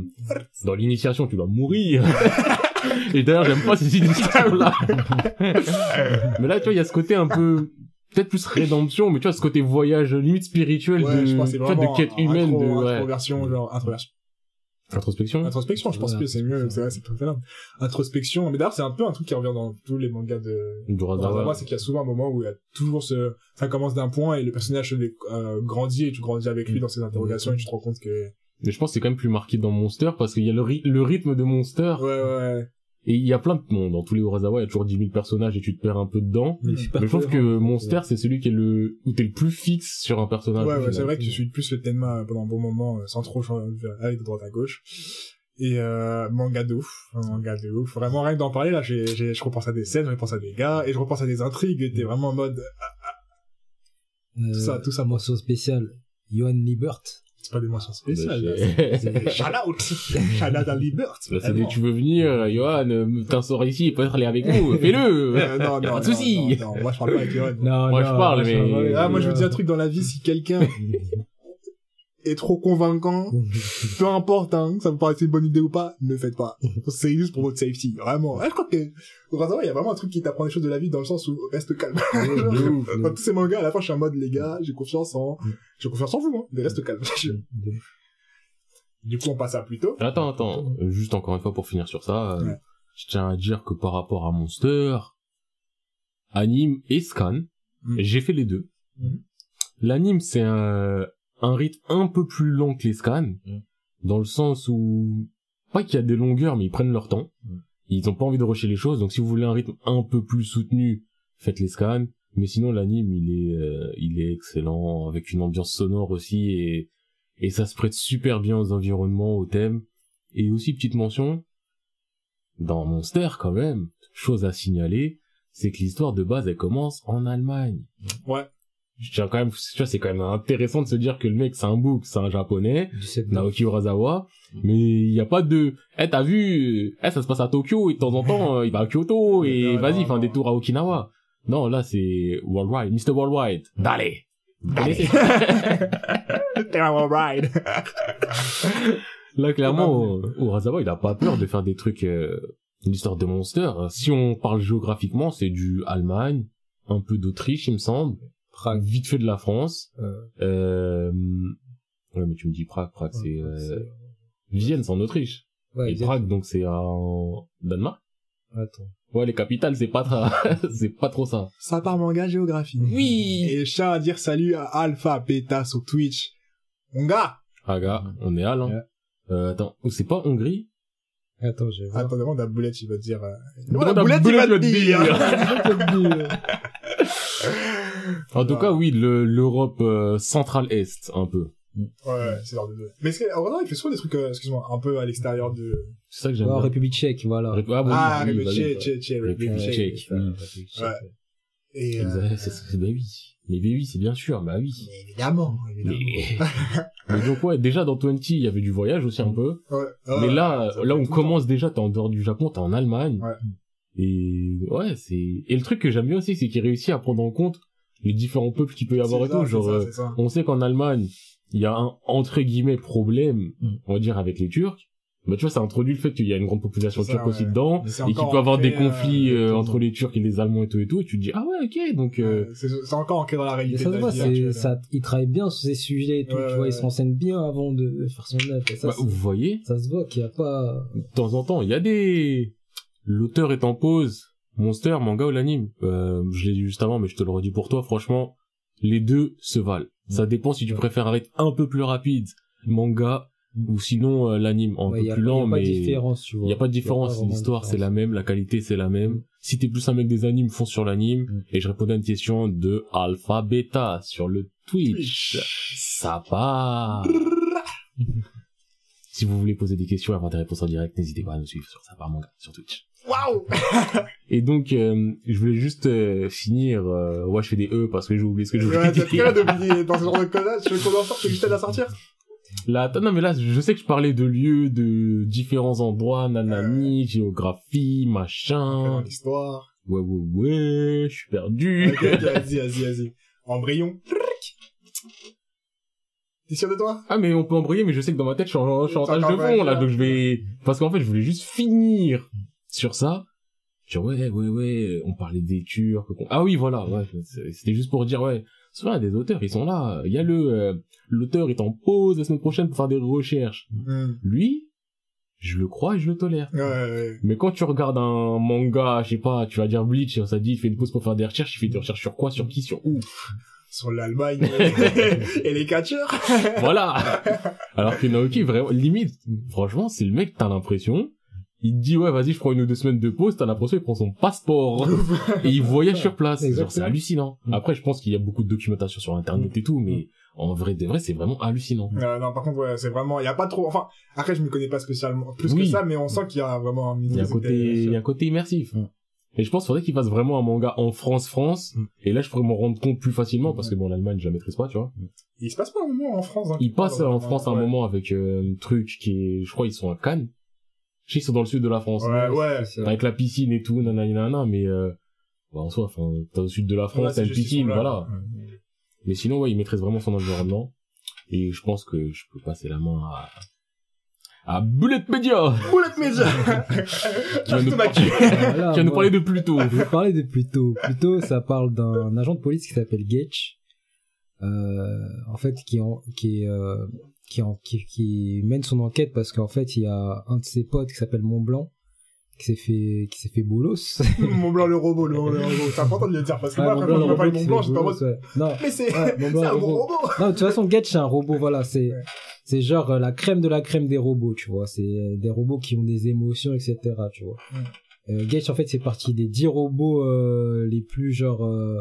dans l'initiation, tu dois mourir. Et d'ailleurs, j'aime pas ces initiations-là. mais là, tu vois, il y a ce côté un peu, peut-être plus rédemption, mais tu vois, ce côté voyage limite spirituel Ouais, de, je pense que de quête humaine, intro- de, ouais. introversion, genre introversion. Introspection. Introspection, je pense Ouais, que c'est mieux, c'est vrai, c'est bien. Introspection, mais d'ailleurs c'est un peu un truc qui revient dans tous les mangas de Urasawa, c'est qu'il y a souvent un moment où il y a toujours ce, ça commence d'un point et le personnage euh, grandit et tu grandis avec lui dans ses interrogations et tu te rends compte que, Mais je pense que c'est quand même plus marqué dans Monster parce qu'il y a le, ry- le rythme de Monster ouais, ouais. Et il y a plein de monde. Dans tous les Urasawa, il y a toujours 10 000 personnages et tu te perds un peu dedans. Mais, je trouve que. Monster, c'est celui qui est le, où t'es le plus fixe sur un personnage. Ouais, ouais, c'est vrai que tu suis plus le Tenma pendant un bon moment, euh, sans trop changer- aller de droite à gauche. Et euh, manga de ouf, un manga de ouf. Vraiment, rien que d'en parler, là, j'ai, j'ai, je repense à des scènes, je repense à des gars, et je repense à des intrigues, et t'es vraiment en mode, Euh, tout ça, tout ça. Mention spéciale. Johan Liebert. C'est pas des mentions spéciales. Shout out! Shout out à Libert! Des, tu veux venir, Johan, euh, t'en sors ici, peut-être aller avec nous, fais-le! Euh, non, non, pas de non, souci. non, non, moi je parle pas avec Johan. Non, Moi, je parle, mais- Ah, moi je vous dis un truc dans la vie, si quelqu'un est trop convaincant, peu importe, hein, ça vous paraît une bonne idée ou pas, ne le faites pas. C'est juste pour votre safety, vraiment. Je crois que, il y a vraiment un truc qui t'apprend des choses de la vie dans le sens où reste calme. Genre, dans tous ces mangas, à la fin, je suis en mode, les gars, j'ai confiance en, j'ai confiance en vous, hein, mais reste calme. du coup, on passe à plus tôt. Attends, attends, euh, juste encore une fois pour finir sur ça, euh, Ouais. je tiens à dire que par rapport à Monster, anime et scan, Mm. j'ai fait les deux. Mhm. L'anime, c'est un, un rythme un peu plus lent que les scans, Mm. dans le sens où, pas qu'il y a des longueurs, mais ils prennent leur temps. Mm. Ils ont pas envie de rusher les choses, donc si vous voulez un rythme un peu plus soutenu, faites les scans. Mais sinon, l'anime, il est, euh, il est excellent, avec une ambiance sonore aussi, et, Et ça se prête super bien aux environnements, aux thèmes. Et aussi, petite mention, dans Monster, quand même, chose à signaler, c'est que l'histoire de base, elle commence en Allemagne. Ouais. Je tiens quand même, tu vois, c'est quand même intéressant de se dire que le mec, c'est un book, c'est un japonais, Naoki Urasawa, mais il y a pas de, eh, t'as vu, eh, ça se passe à Tokyo, et de temps en temps, euh, il va à Kyoto, et vas-y, il fait un détour à Okinawa. Non, là, c'est Worldwide, Mr. Worldwide. Connaissez T'es un ride. Là, clairement, Urasawa, il a pas peur de faire des trucs, euh, une histoire de monster. Si on parle géographiquement, c'est du Allemagne, un peu d'Autriche, il me semble. Prague, vite fait de la France. Euh, Euh... Ouais, mais tu me dis Prague, Prague, c'est, euh... Vienne, c'est en Autriche. ouais, Et exact. Prague, donc c'est en Danemark. Attends. Ouais, les capitales, c'est pas trop, c'est pas trop ça. Ça part manga géographie. Oui! Et tiens à dire salut à Alpha Beta sur Twitch. Mon gars! Ah, gars, on est à hein. Ouais. Euh, attends, c'est pas Hongrie? Attends, je vais voir. Attends, demande à Boulette, il va te dire... euh, Demande Demande à Boulette, il Boulette, va te dire! En tout cas, oui, le, l'Europe euh, centrale-est, un peu. Ouais, c'est l'heure de deux. Mais est-ce que, heureusement, il fait souvent des trucs, euh, excuse-moi, un peu à l'extérieur de... C'est ça que j'aime bien. République tchèque, voilà. Ah, bon, Ah, oui, mais République tchèque. tchèque. oui. République tchèque. Ouais. Et, euh, c'est, c'est, bah oui. Mais bah oui, c'est bien sûr, bah oui. mais évidemment, évidemment. Mais... mais donc ouais, déjà dans 20, il y avait du voyage aussi un peu. Ouais. mais Ouais, là, là on le commence déjà, t'es en dehors du Japon, t'es en Allemagne. Ouais. Et ouais, c'est et le truc que j'aime bien aussi, c'est qu'il réussit à prendre en compte les différents peuples qu'il peut y avoir et ça, tout. Genre, ça, euh, ça. on sait qu'en Allemagne, il y a un entre guillemets problème, Mm. on va dire avec les Turcs. Bah tu vois, ça introduit le fait qu'il y a une grande population turque aussi dedans et qu'il peut avoir des euh, conflits euh, entre les Turcs et les Allemands et tout et tout. Et tu te dis ah ouais ok donc euh, Ouais, C'est encore ancré dans la Mais réalité ça de se la voit, vie c'est, actuelle. ça, il travaille bien sur ces sujets et tout, Ouais, tu vois, ouais, il se renseigne bien avant de faire son œuvre. Bah, vous voyez ça se voit qu'il y a pas, de temps en temps, il y a des... L'auteur est en pause, monster, manga ou l'anime. Euh, je l'ai dit juste avant, mais je te le redis pour toi, franchement, les deux se valent. Ça dépend si tu préfères arrêter un peu plus rapide, manga, ou sinon euh, l'anime, un ouais, peu a, plus lent, a pas mais... de différence, tu Il n'y a pas de différence, l'histoire c'est la même, la qualité c'est la même. Mm. Si t'es plus un mec des animes, fonce sur l'anime. Mm. Et je répondais à une question de Alpha Beta sur le Twitch. Twitch. Ça part. Si vous voulez poser des questions et avoir des réponses en direct, n'hésitez pas à nous suivre sur ça part manga sur Twitch. Waouh! Et donc, euh, je voulais juste euh, finir. Euh, ouais, je fais des E parce que j'ai oublié ce que je voulais Ouais, dire. très de dans ce genre de connard, tu veux qu'on en sorte, tu veux juste à sortir? Là, attends, non, mais là, je sais que je parlais de lieux, de différents endroits, nanani, géographie, machin. l'histoire. Ouais, ouais, ouais, je suis perdu. Ok, vas-y, vas-y, vas-y. Embryon. T'es sûr de toi? Ah, mais on peut embrayer, mais je sais que dans ma tête, je suis en, je suis en C'est tâche de fond, là. donc je vais... Parce qu'en fait, je voulais juste finir sur ça. Genre, ouais, ouais, ouais, on parlait des Turcs. Ah oui, voilà, ouais, c'était juste pour dire, ouais, souvent, il y a des auteurs, ils sont là. Il y a le... euh, L'auteur est en pause la semaine prochaine pour faire des recherches. Hmm. Lui, je le crois et je le tolère. Ouais, ouais. Mais quand tu regardes un manga, je sais pas, tu vas dire Bleach, ça dit, il fait une pause pour faire des recherches, il fait des recherches sur quoi, sur qui, sur où? Sur l'Allemagne et les catcheurs. voilà. Alors que Naoki, vraiment, limite, franchement, c'est le mec, t'as l'impression, il dit, ouais, vas-y, je prends une ou deux semaines de pause, t'as l'impression, il prend son passeport. et il voyage sur place. C'est hallucinant. Mm. Après, je pense qu'il y a beaucoup de documentation sur Internet et tout, mais en vrai, de vrai, c'est vraiment hallucinant. Euh, non, par contre, ouais, c'est vraiment, il y a pas trop, enfin, après, je me connais pas spécialement plus que ça, mais on sent qu'il y a vraiment un Il y a un côté, il y a un côté immersif. Mm. Et je pense qu'il faudrait qu'il fasse vraiment un manga en France, France. Mm. Et là, je pourrais m'en rendre compte plus facilement parce que bon, l'Allemagne, je la maîtrise pas, tu vois. Il se passe pas un moment en France, hein. Il passe en France un Ouais. moment avec euh, un truc qui est, je crois, ils sont à Cannes. Je sais qu'ils sont dans le sud de la France. Ouais, ouais. C'est ça. Avec la piscine et tout, nanana, nanana, mais euh, bah, en soi, enfin, t'as au sud de la France, c'est t'as une piscine, là. voilà. Ouais. Mais sinon, ouais, il maîtrise vraiment son environnement. Et je pense que je peux passer la main à, à Bullet Media, Bullet Media! qui va nous, Tout ma par- cul. Voilà, qui va nous parler de plus tôt. Je vais parler de Pluto. Pluto, ça parle d'un agent de police qui s'appelle Gage, euh, en fait, qui en, qui est, euh, qui, en, qui, qui mène son enquête parce qu'en fait, il y a un de ses potes qui s'appelle Mont Blanc qui s'est fait, qui s'est fait bolos. Mont Blanc le robot, le, le robot. C'est important de le dire parce que Ouais, moi, après, quand je le me parle robot Mont qui Blanc, s'est j'étais en mode, ouais. Non, mais c'est, Ouais, un gros robot. robot. Non, de toute façon, Gage, c'est un robot, voilà, c'est, c'est genre euh, la crème de la crème des robots, tu vois. C'est des robots qui ont des émotions, etc., tu vois. Euh, Gage, en fait, c'est parti des 10 robots euh, les plus, genre, euh,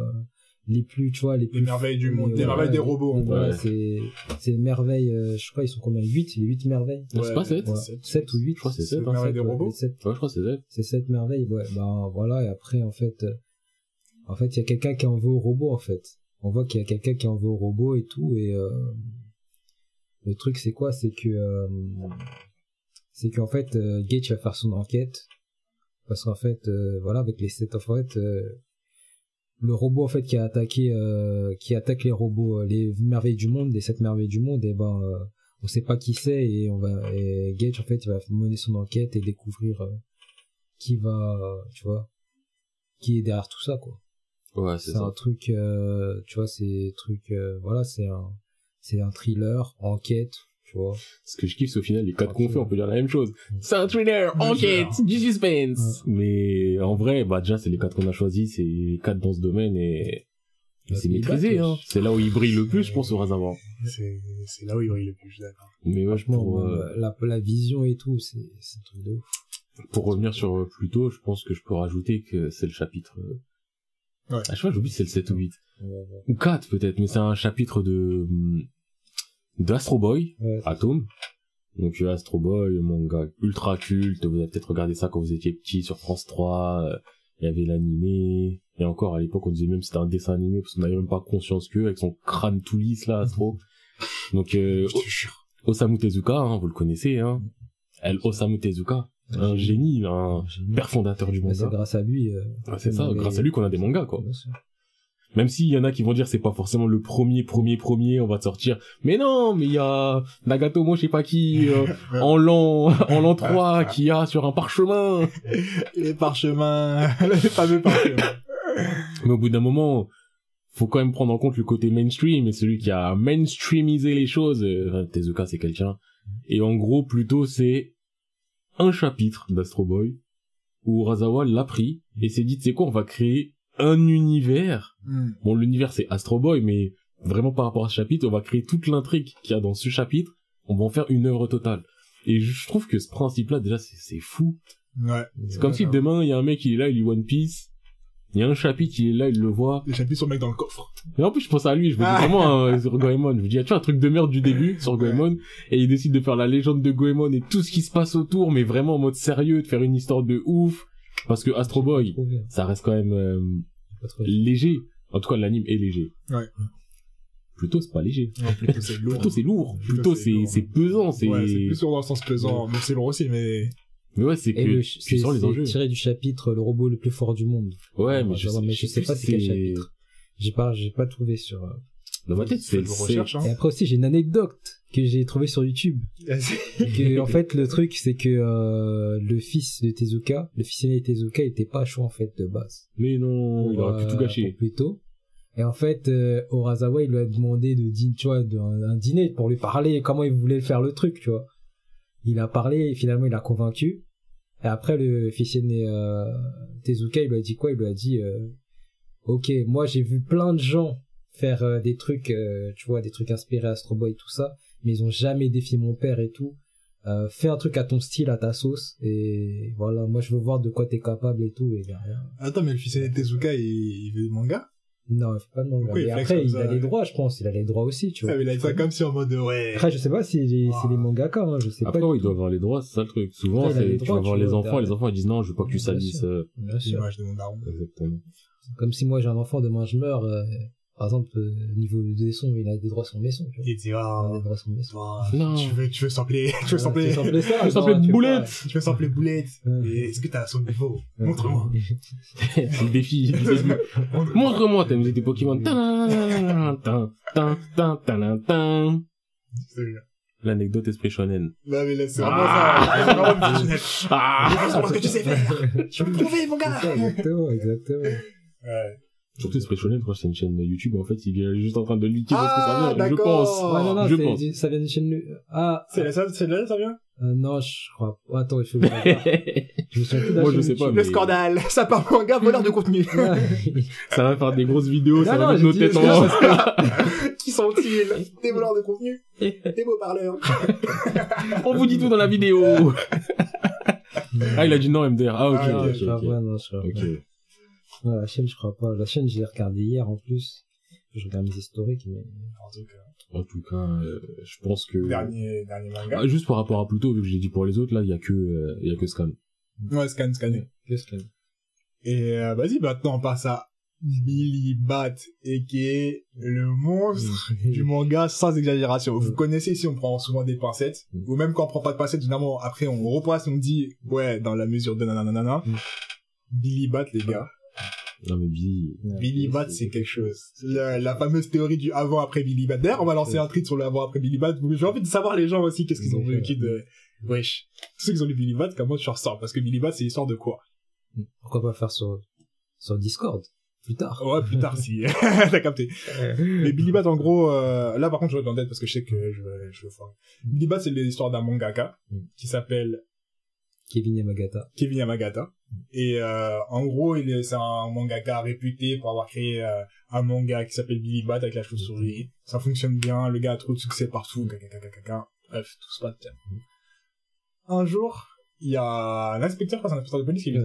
les plus, tu vois, les Les plus. merveilles du monde, les- les ouais, merveilles des les- robots, en ouais, gros. c'est, c'est les merveilles, euh, je crois, ils sont combien? 8, c'est les 8 merveilles? Non, c'est pas sept. Ouais. sept, 7 ou 8. Je crois que c'est C'est sept, les hein. merveilles des ouais, robots. sept. Ouais, je crois que c'est sept. C'est cette merveille, ouais. Ben voilà, et après, en fait, euh, en fait, il y a quelqu'un qui en veut au robot, en fait. On voit qu'il y a quelqu'un qui en veut au robot et tout, et euh, le truc, c'est quoi? C'est que, euh, c'est qu'en fait, euh, Gage va faire son enquête, parce qu'en fait, euh, voilà, avec les sept, en fait, euh, le robot, en fait, qui a attaqué, euh, qui attaque les robots, euh, les merveilles du monde, les sept merveilles du monde, et ben, euh, on sait pas qui c'est, et on va, et Gage, en fait, il va mener son enquête et découvrir euh, qui va, tu vois, qui est derrière tout ça, quoi. Ouais, c'est un truc, euh, tu vois, c'est truc, euh, voilà, c'est un, c'est un thriller, enquête, tu vois. Ce que je kiffe, c'est au final, les quatre qu'on fait, on peut dire la même chose. C'est un thriller, enquête, du suspense. Mais en vrai, bah déjà, c'est les quatre qu'on a choisis, c'est les quatre dans ce domaine et, c'est maîtrisé, hein. C'est là où il brille le plus, je pense, au réservoir. C'est, là où il brille le plus, d'accord. Mais pour, même, euh, la, la vision et tout, c'est, un truc de ouf. pour revenir sur euh, plus tôt, je pense que je peux rajouter que c'est le chapitre, euh, Ouais. ah, je sais pas, j'oublie c'est le 7 ou 8. Ouais, ouais. Ou 4 peut-être, mais c'est un chapitre de, hum, d'Astro Boy, Ouais, Atom. Donc euh, Astro Boy, manga ultra culte, vous avez peut-être regardé ça quand vous étiez petit sur France 3, euh, il y avait l'animé, et encore à l'époque on disait même que c'était un dessin animé parce qu'on n'avait même pas conscience que avec son crâne tout lisse là, Astro. Donc euh. Osamu Tezuka, hein, vous le connaissez, hein. El Osamu Tezuka, un génie, un père fondateur du Ouais, c'est manga. grâce à lui. euh, Ouais, c'est ça, grâce à lui qu'on a des mangas quoi. Même s'il y en a qui vont dire c'est pas forcément le premier, premier, premier, on va te sortir. Mais non, mais il y a Nagatomo, je sais pas qui, euh, en l'an, en l'an 3, qui a sur un parchemin. Les parchemins, les fameux parchemins. Mais au bout d'un moment, faut quand même prendre en compte le côté mainstream et celui qui a mainstreamisé les choses. euh, Enfin, Tezuka, c'est quelqu'un. Et en gros, plutôt, c'est un chapitre d'Astro Boy où Urasawa l'a pris et s'est dit, sais quoi, on va créer un univers Hmm. Bon, l'univers c'est Astro Boy, mais vraiment par rapport à ce chapitre, on va créer toute l'intrigue qu'il y a dans ce chapitre. On va en faire une œuvre totale. Et je trouve que ce principe-là, déjà, c'est fou. Ouais. C'est comme si demain, il y a un mec, il est là, il lit One Piece. Il y a un chapitre, il est là, il le voit. Les chapitres sont le mec dans le coffre. Et en plus, je pense à lui, je me dis Ah. vraiment euh, sur Goemon? Je me dis, tu vois, un truc de merde du début sur Goemon. Et il décide de faire la légende de Goemon et tout ce qui se passe autour, mais vraiment en mode sérieux, de faire une histoire de ouf. Parce que Astro Boy, ça reste quand même euh, Pas trop- léger. En tout cas, l'anime est léger. Ouais. Plutôt, c'est pas léger. Non, plutôt c'est lourd. Plutôt c'est lourd, Plutôt, pesant, c'est Ouais, plus lourd dans le sens pesant. Bon, c'est lourd aussi, mais mais ouais, c'est que le, tu c'est, sens les enjeux. tiré du chapitre Le robot le plus fort du monde. Ouais, mais je sais, mais je sais pas c'est quel si chapitre. J'ai pas, j'ai pas trouvé sur. euh. Dans ma tête, c'est c'est recherches, hein. Et après aussi, j'ai une anecdote que j'ai trouvée sur YouTube. que, en fait, le truc, c'est que euh, le fils de Tezuka, le fils aîné de Tezuka, il était pas chaud en fait de base. mais non, il aurait pu tout gâcher. pour Plus tôt. Et en fait, euh, Urasawa, il lui a demandé de dîner, tu vois, d'un un dîner pour lui parler comment il voulait faire le truc, tu vois. Il a parlé et finalement il a convaincu. Et après, le fils aîné euh, Tezuka, il lui a dit quoi? Il lui a dit, euh, ok, moi j'ai vu plein de gens faire euh, des trucs, tu vois, des trucs inspirés Astro Boy, tout ça, mais ils ont jamais défié mon père et tout. Euh, fais un truc à ton style, à ta sauce, et voilà, moi je veux voir de quoi t'es capable et tout, et il y a rien. Attends, mais le fils aîné de Tezuka, il, il fait des mangas Non, il fait pas de manga. Pourquoi il flex après, il ça, a les droits, je pense. Il a les droits aussi, tu vois. Ah, mais il a ça comme si en mode, ouais. Après, je sais pas si les- c'est les mangaka, hein, je sais Après, pas. ouais, du il doit tout. avoir les droits, c'est ça le truc. Souvent, Après, c'est, les tu droits, vas voir les enfants, derrière. les enfants, ils disent non, je veux pas que tu salisses, euh. L'image de mon daron. exactement. Comme si moi j'ai un enfant, demain je meurs, euh, par exemple, euh, niveau des sons, il a des droits sur mes sons, tu vois. Il dit, ah, des droits sur mes sons. toi, Non. tu veux, tu veux sampler, tu veux sampler, Tu veux sampler ça Tu veux sampler boulette. Mais est-ce que t'as son niveau? Montre-moi. c'est le défi. Montre-moi ta musique des Pokémon. L'anecdote esprit shonen. Non, mais là, c'est vraiment Ah. ça. C'est vraiment. Ah! Ce que tu sais faire. Je me mon gars. exactement, exactement. Ouais. Surtout esprit shonen, je crois que c'est une chaîne YouTube, en fait, il est juste en train de liquer parce que ça Ah, vient, je pense. Ouais, non, non, je c'est- pense. du- ça vient d'une chaîne. Ah, C'est là, ça, c'est là, ça vient? euh, non, je crois. pas. Attends, il faut que je me souviens plus de la Moi, je sais pas, mais- Le scandale. Ça part manga, voleur de contenu. ça va faire des grosses vidéos, ça Non, va non, mettre nos têtes non, en... Qui sont-ils? Des voleurs de contenu? Des beaux parleurs. On vous dit tout dans la vidéo. ah, il a dit non, MDR. Ah, ok. Ah, Non, ok, je Ouais, la chaîne, je crois pas. La chaîne, j'ai regardé hier en plus. Je regarde mes historiques, mais. En tout cas, En tout cas, euh, je pense que... dernier, dernier manga. Ah, juste par rapport à Pluto, vu que j'ai dit pour les autres, là, il y a que, euh, il y a que Scan. Ouais, scan, que. Et euh, vas-y, maintenant on passe à Billy Bat, et qui est le monstre du manga sans exagération. Vous connaissez ici, on prend souvent des pincettes, Mm. ou même quand on prend pas de pincettes, généralement après on repasse, on dit ouais dans la mesure de nanana. Mm. Billy Bat, les gars, Non, mais Billy, Ouais, Billy Bat c'est quelque chose. La, la fameuse théorie du avant après Billy Bat. D'ailleurs, on va lancer un tweet sur le avant après Billy Bat. J'ai envie de savoir les gens aussi qu'est-ce qu'ils ont Ouais. vécu de wesh. Tous ceux qui ont lu Billy Bat, comment tu en ressors? Parce que Billy Bat c'est l'histoire de quoi? Pourquoi pas faire sur, sur Discord? Plus tard. Ouais, plus tard si t'as capté. Mais Billy Bat, en gros, euh, là par contre, je vais en tête parce que je sais que je vais, je vais foirer. Billy Bat, c'est l'histoire d'un mangaka Mm. qui s'appelle Kevin Yamagata. Kevin Yamagata. Et euh, en gros, il est, c'est un mangaka réputé pour avoir créé euh, un manga qui s'appelle Billy Bat avec la chauve-souris. Ça fonctionne bien, le gars a trop de succès partout, caca, caca, caca. Bref, tout se passe bien. Un jour, il y a l'inspecteur, c'est un inspecteur de police qui vient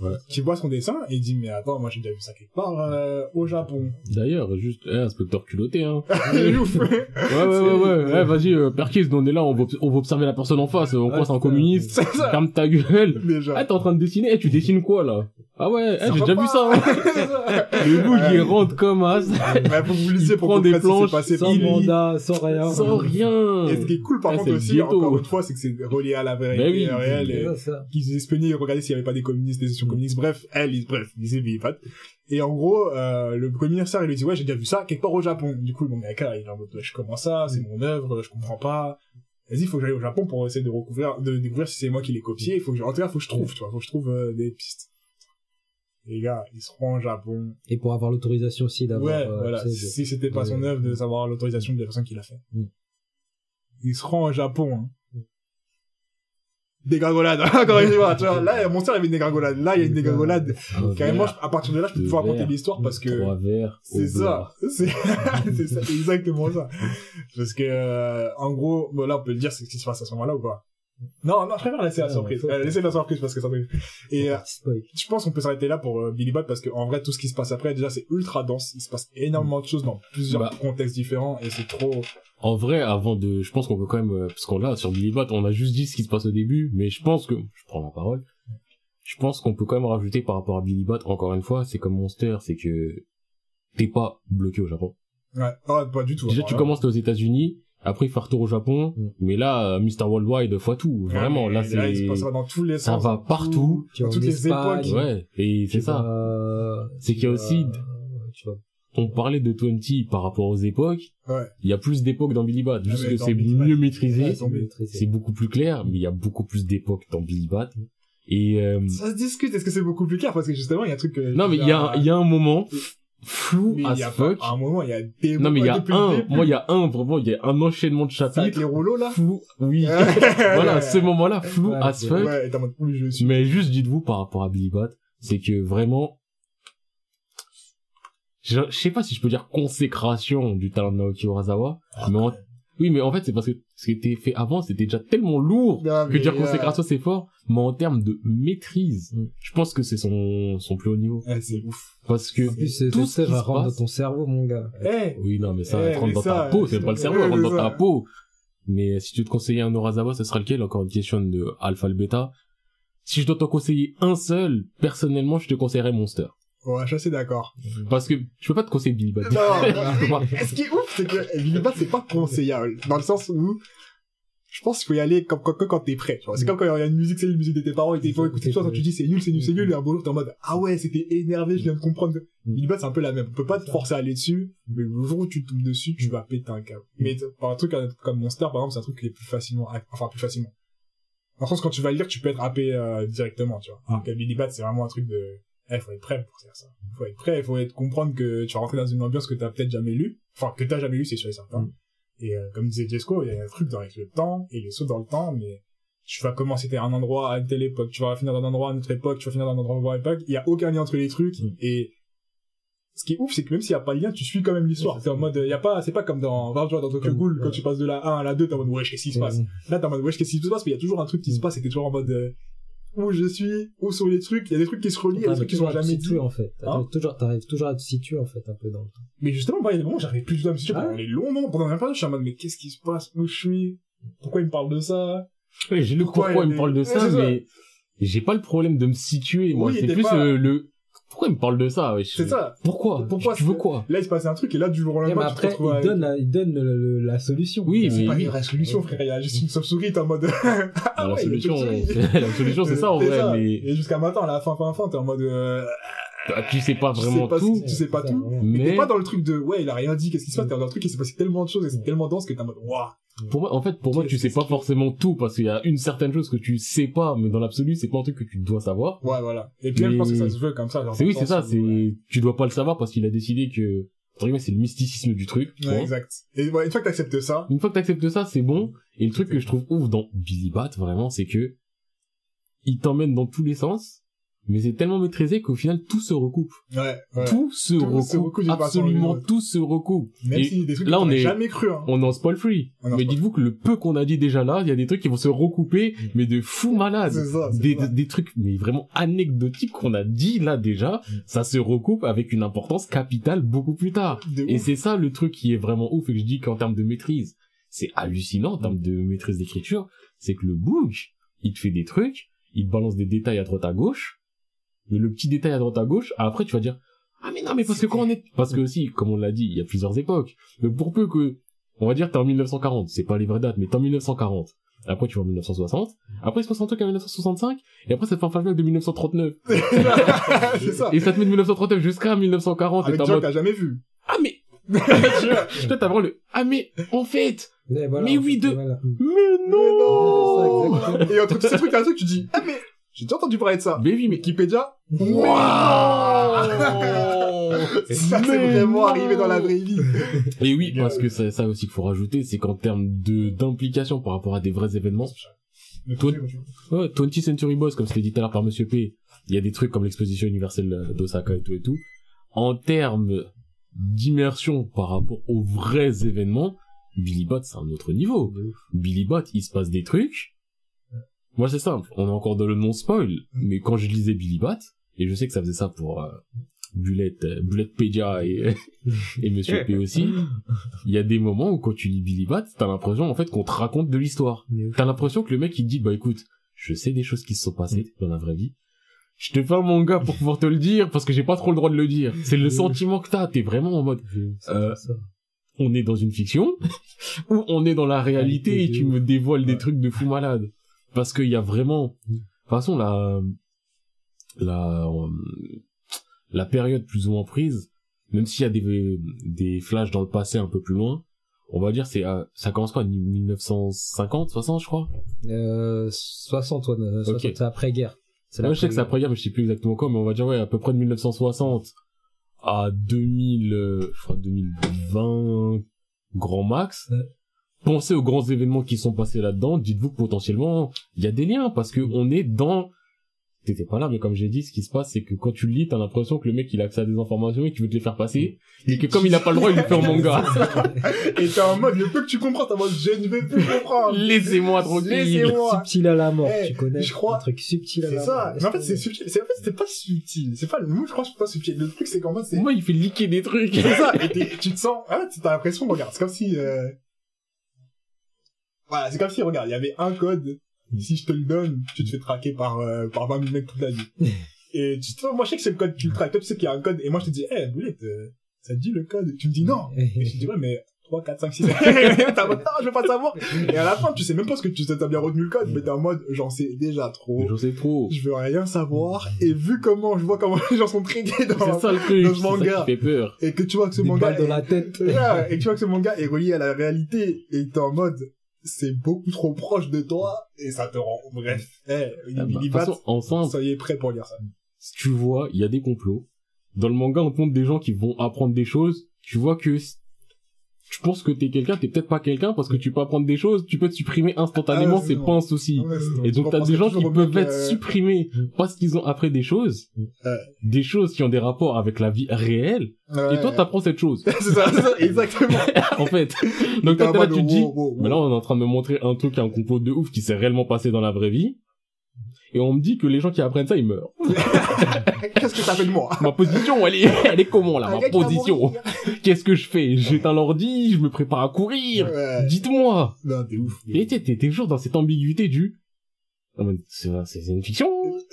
Ouais. qui voit son dessin et il dit mais attends moi j'ai déjà vu ça quelque part euh, au Japon D'ailleurs, juste, eh, inspecteur culotté, hein. Il ouf. Ouais, ouais, ouais, ouais, ouais, vas-y, euh, Perkis, on est là, on va, on va observer la personne en face, on croit c'est un communiste. Ferme ta gueule. déjà Ah, t'es en train de dessiner, eh, tu dessines quoi, là? Ah ouais, eh, j'ai déjà pas. vu ça, hein. Le bout, il rentre comme as, Ouais, faut que vous lisiez pour prend des planches passé. Sans Il mandat, sans rien. sans rien. Et ce qui est cool par Ah, contre aussi, encore une fois, c'est que c'est relié à la Ben vérité oui. réelle Ça, ça. qu'ils espionnaient, ils regardaient s'il y avait pas des communistes, des sessions communistes, bref, elle, il- bref, il Billy Bat. Et en gros, euh, le commissaire, il lui dit, ouais, j'ai déjà vu ça, quelque part au Japon. Du coup, le mangaka, il est en mode, wesh, comment ça, c'est mon œuvre, je comprends pas. Vas-y, il faut que j'aille au Japon pour essayer de recouvrir, de découvrir si c'est moi qui l'ai copié, il faut que je, en tout cas, faut que je trouve, tu vois, faut que je trouve euh, des pistes. Les gars, ils seront au Japon. Et pour avoir l'autorisation aussi d'avoir. Ouais, euh, voilà. tu sais, de- Si c'était pas son œuvre, de savoir l'autorisation de la personne qui l'a fait. Mm. Ils seront au Japon, hein. Dégringolade, encore une fois, tu vois. Là, mon y avait une dégringolade. Là, il y a une dégringolade. Un Carrément, à partir de là, je peux pouvoir raconter l'histoire parce que c'est ça. C'est, c'est exactement ça. Parce que, euh, en gros, bon, là, on peut le dire, c'est ce qui se passe à ce moment-là ou pas? Non, non, je préfère laisser la surprise. faut- Euh, laissez la surprise parce que ça fait... Et, euh, je pense qu'on peut s'arrêter là pour euh, Billy Bat parce que en vrai tout ce qui se passe après déjà c'est ultra dense il se passe énormément de choses dans plusieurs Bah. contextes différents et c'est trop En vrai, avant de, je pense qu'on peut quand même, euh, parce qu'on l'a sur Billy Bat, on a juste dit ce qui se passe au début, mais je pense que, je prends la parole, je pense qu'on peut quand même rajouter par rapport à Billy Bat, encore une fois, c'est comme Monster, c'est que t'es pas bloqué au Japon. ouais pas du tout Déjà, alors tu là. commences t'es aux États-Unis, après il fait retour au Japon, Mm. mais là, euh, Mr. Worldwide fois tout, vraiment, là c'est, dans tous les ça sens va partout. Tu Dans toutes les époques. ouais, et c'est ça. C'est qu'il y a aussi- Tu vas On parlait de 20 par rapport aux époques, ouais il y a plus d'époques dans Billy Bat, juste mais que c'est mieux maîtrisé. Ouais, c'est beaucoup plus clair, mais il y a beaucoup plus d'époques dans Billy Bat. Et euh, ça se discute est-ce que c'est beaucoup plus clair? Parce que justement il y a un truc que non, mais il y a, il y a un moment flou mais as y a pas fuck. à un moment il y a des Non, mais il y a un, moi il y a un vraiment, il y a un enchaînement de ça avec chapitres les rouleaux là flou. Oui, voilà, ce moment-là flou Ouais, as fuck. ouais et t'es en mode oui je suis Mais juste dites-vous par rapport à Billy Bat, c'est que vraiment, je, je sais pas si je peux dire consécration du talent de Naoki Urasawa, Ah, mais en- oui, mais en fait c'est parce que ce qui était fait avant c'était déjà tellement lourd Non, que dire euh, consécration c'est fort, mais en termes de maîtrise, Mm. je pense que c'est son son plus haut niveau. ouais, c'est ouf Parce que En plus, c'est tout ce ça qui va rentrer dans ton cerveau, mon gars. eh oui non mais ça Eh, rentre dans ça, ta peau, c'est pas le cerveau, rentre mais dans ta peau. Mais si tu te conseillais un Urasawa, ce sera lequel? Encore une question de alpha le bêta. Si je dois t'en conseiller un seul, personnellement, je te conseillerais Monster. Ouais je suis assez d'accord Parce que je peux pas te conseiller Billy Bat. Non. Ce qui est ouf, c'est que Billy Bat, c'est pas conseillable. Dans le sens où, je pense qu'il faut y aller comme, comme, comme quand t'es prêt. tu vois. C'est comme quand il y a une musique, c'est une musique de tes parents et il faut écouter ça, quand tu dis c'est nul, c'est nul, c'est nul, et un beau jour t'es en mode, ah ouais, c'était énervé, je viens de comprendre. Mm. Billy Bat, c'est un peu la même. On peut pas te forcer à aller dessus, mais le jour où tu tombes dessus, tu vas péter un câble. Mais par un truc comme Monster, par exemple, c'est un truc qui est plus facilement, ac- enfin, plus facilement. Dans le sens, quand tu vas le lire, tu peux être happé, euh, directement, tu vois. Alors que Billy Bat, c'est vraiment un truc de, eh, faut être prêt pour faire ça. Faut être prêt, faut être comprendre que tu vas rentrer dans une ambiance que t'as peut-être jamais lue. Enfin, que t'as jamais lu, c'est sûr et certain. Mm. Et euh, comme disait Jesco, il y a un truc dans avec le temps et les sauts dans le temps, mais tu vas commencer à un endroit à une telle époque, tu vas finir dans un endroit à une autre époque, tu vas finir dans un endroit à une époque, il y a aucun lien entre les trucs Mm. et ce qui est ouf, c'est que même s'il y a pas de lien, tu suis quand même l'histoire. Oui, c'est en mode, il y a pas, c'est pas comme dans, tu vois, dans Tokyo Ghoul, quand ouais. tu passes de la 1 à la 2, t'es en mode, wesh, qu'est-ce qui se passe? Là, t'es en mode, wesh, qu'est-ce qui se passe? Mais il y a toujours un truc qui se passe et t'es toujours en mode, euh, où je suis, où sont les trucs, il y a des trucs qui se relient, il y a des trucs qui sont jamais dit. en fait. Hein T'arrives toujours, t'arrives toujours à te situer, en fait, un peu dans le temps. Mais justement, bah, il y a des moments j'arrive plus à me situer Ah pendant les longs moments, pendant un peu, je suis en mode, mais qu'est-ce qui se passe, où je suis, pourquoi il me parle de ça? Ouais, j'ai le Pourquoi pourquoi, il me parle de Ouais, ça, mais j'ai pas le problème de me situer, moi. Oui, c'est plus pas- euh, le, pourquoi il me parle de ça, wesh C'est ça. Pourquoi? Pourquoi Tu veux c'est- quoi? Là, il se passait un truc, et là, du jour au Ouais, mais lendemain, tu te il avec- donne la, il donne le- le- la solution. Oui, C'est mais- pas une vraie solution, frère. Il y a juste une chauve-souris, t'es en mode. ah la ouais, solution, la solution, c'est ça, en vrai, mais Et jusqu'à maintenant, à la fin, fin, fin, t'es en mode. Euh... bah, tu sais pas tu vraiment sais pas tout. tu sais pas C'est tout. Mais t'es pas dans le truc de, ouais, il a rien dit, qu'est-ce qui se passe? T'es dans le truc, il s'est passé tellement de choses et c'est tellement dense que t'es en mode, waouh. Pour moi, en fait, pour moi, tu sais pas forcément tout parce qu'il y a une certaine chose que tu sais pas, mais dans l'absolu, c'est pas un truc que tu dois savoir. Ouais, voilà. Et puis, je pense que ça se veut comme ça. C'est oui, c'est ça, c'est, ouais. tu dois pas le savoir parce qu'il a décidé que, c'est le mysticisme du truc. Ouais, exact. Et ouais, une fois que t'acceptes ça, Une fois que t'acceptes ça, c'est bon. Et le truc que je trouve ouf dans Billy Bat, vraiment, c'est que il t'emmène dans tous les sens, mais c'est tellement maîtrisé qu'au final, tout se recoupe. ouais, ouais. Tout se Tout se recoupe. Absolument tout se recoupe. Même Et si des trucs là, on est- jamais cru, hein. On est en spoil free. On mais dites-vous que le peu qu'on a dit déjà là, il y a des trucs qui vont se recouper, mais de fou malade. Ça, Des, ça. des trucs, mais vraiment anecdotiques qu'on a dit là déjà, ça se recoupe avec une importance capitale beaucoup plus tard. Et c'est ça le truc qui est vraiment ouf et que je dis qu'en termes de maîtrise, c'est hallucinant en termes de maîtrise d'écriture, c'est que le book, il te fait des trucs, il te balance des détails à droite à gauche, mais le petit détail à droite à gauche, après tu vas dire, ah mais non mais parce que quand on est, parce que aussi, comme on l'a dit, il y a plusieurs époques, mais pour peu que, on va dire t'es en 1940, c'est pas les vraies dates, mais t'es en 1940. Après, tu vas en 1960. Après, il se passe un truc en 1965. Et après, ça te fait un flashback de 1939. c'est ça. Et ça te met de 1939 jusqu'à 1940. Avec et mode, t'as jamais vu. ah mais, toi, t'as vraiment le, ah mais, en fait, Mais, voilà, Mais en oui, fait, de- voilà. mais Mais non! non! Ça. Et entre tous ces trucs, t'as un truc, tu dis, ah mais, j'ai déjà entendu parler de ça. Mais oui, mais, Wikipédia? Waouh Ça, c'est vraiment arrivé dans la vraie vie. Et oui, parce que c'est ça aussi qu'il faut rajouter, c'est qu'en termes de, d'implication par rapport à des vrais événements, Toi- ouais, 20th Century Boys, comme c'était dit tout à l'heure par Monsieur P, il y a des trucs comme l'exposition universelle d'Osaka et tout et tout. En termes d'immersion par rapport aux vrais événements, Billy Bot, c'est un autre niveau. Billy Bot, il se passe des trucs. Moi, c'est simple. On est encore dans le non-spoil. Mais quand je lisais Billy Bot, et je sais que ça faisait ça pour euh, Bullet, euh, Bulletpedia et, et Monsieur P aussi, il y a des moments où quand tu lis Billy Bat, t'as l'impression, en fait, qu'on te raconte de l'histoire. T'as l'impression que le mec, il te dit, bah écoute, je sais des choses qui se sont passées dans la vraie vie. Je te fais un manga pour pouvoir te le dire, parce que j'ai pas trop le droit de le dire. C'est le sentiment que t'as. T'es vraiment en mode, Euh, on est dans une fiction, ou on est dans la réalité et tu me dévoiles des trucs de fou malade. Parce qu'il y a vraiment, de toute façon, la, la, euh, la période plus ou moins prise, même s'il y a des, des flashs dans le passé un peu plus loin, on va dire c'est, à- ça commence quoi, 1950, 60, je crois? Euh, 60, ouais, euh, 60, Ok. c'est après-guerre. C'est Moi, je sais que c'est après-guerre, mais je sais plus exactement quand, mais on va dire, ouais, à peu près de 1960 à 2000, euh, je crois 2020, grand max. Ouais. Pensez aux grands événements qui sont passés là-dedans, dites-vous que potentiellement, il y a des liens, parce que on est dans, t'étais pas là, mais comme j'ai dit, ce qui se passe, c'est que quand tu le lis, t'as l'impression que le mec, il a accès à des informations et qu'il veut te les faire passer, et que comme il a pas le droit, il le fait en manga. Et t'es en mode, le peu que tu comprends, t'es en mode, je ne vais plus comprendre. Laissez-moi tranquille. Laissez-moi. Subtil à la mort, Eh, tu connais. je crois- Un truc subtil à C'est la ça. mort. Mais en fait, c'est subtil. C'est, en fait, c'est pas subtil. C'est pas le mot, je crois, c'est pas subtil. Le truc, c'est qu'en fait, c'est, Moi, il fait liquer des trucs. c'est ça. Et tu te sens, ah, t'as l'impression, regarde, c'est comme si, euh... voilà, c'est comme si, regarde, il y avait un code. Si je te le donne, tu te fais traquer par, euh, par 20 000 mecs toute la vie. Et tu te moi, je sais que c'est le code qui le traque. Toi, tu sais qu'il y a un code. Et moi, je te dis, eh, Boulette, euh, ça te dit le code? Et tu me dis non. Et je te dis, ouais, mais 3, 4, 5, 6. t'es en mode, non, je veux pas savoir. Et à la fin, tu sais même pas ce que tu t'as bien retenu le code, mais t'es en mode, j'en sais déjà trop. J'en sais trop. Je veux rien savoir. Et vu comment, je vois comment les gens sont traités dans, ça le truc. dans ce C'est ça manga. qui fait peur. et que tu vois que ce Des manga balles dans est- la tête. Et que tu vois que ce manga est relié à la réalité et t'es en mode c'est beaucoup trop proche de toi et ça te rend bref eh Ah bah, façon, ensemble, soyez prêts pour lire ça si tu vois, il y a des complots. Dans le manga, on te montre des gens qui vont apprendre des choses. Tu vois que si tu penses que t'es quelqu'un, t'es peut-être pas quelqu'un parce que tu peux apprendre des choses, tu peux te supprimer instantanément, Ah ouais, c'est pas un souci. Ouais, Et donc t'as des gens qui peuvent être que- supprimés parce qu'ils ont appris des choses, Ouais. des choses qui ont des rapports avec la vie réelle, Ouais. et toi t'apprends cette chose, c'est ça, c'est ça, exactement en fait. Donc toi là, tu te dis, wow, wow, wow. mais là on est en train de me montrer un truc, un complot de ouf qui s'est réellement passé dans la vraie vie. Et on me dit que les gens qui apprennent ça, ils meurent. Qu'est-ce que ça fait de moi? Ma position, elle est, elle est comment là? Un Ma position. Qu'est-ce que je fais? J'éteins l'ordi, je me prépare à courir. Ouais. Dites-moi. Non, t'es ouf. Et t'es t'es toujours dans cette ambiguïté du. C'est c'est- c'est une fiction.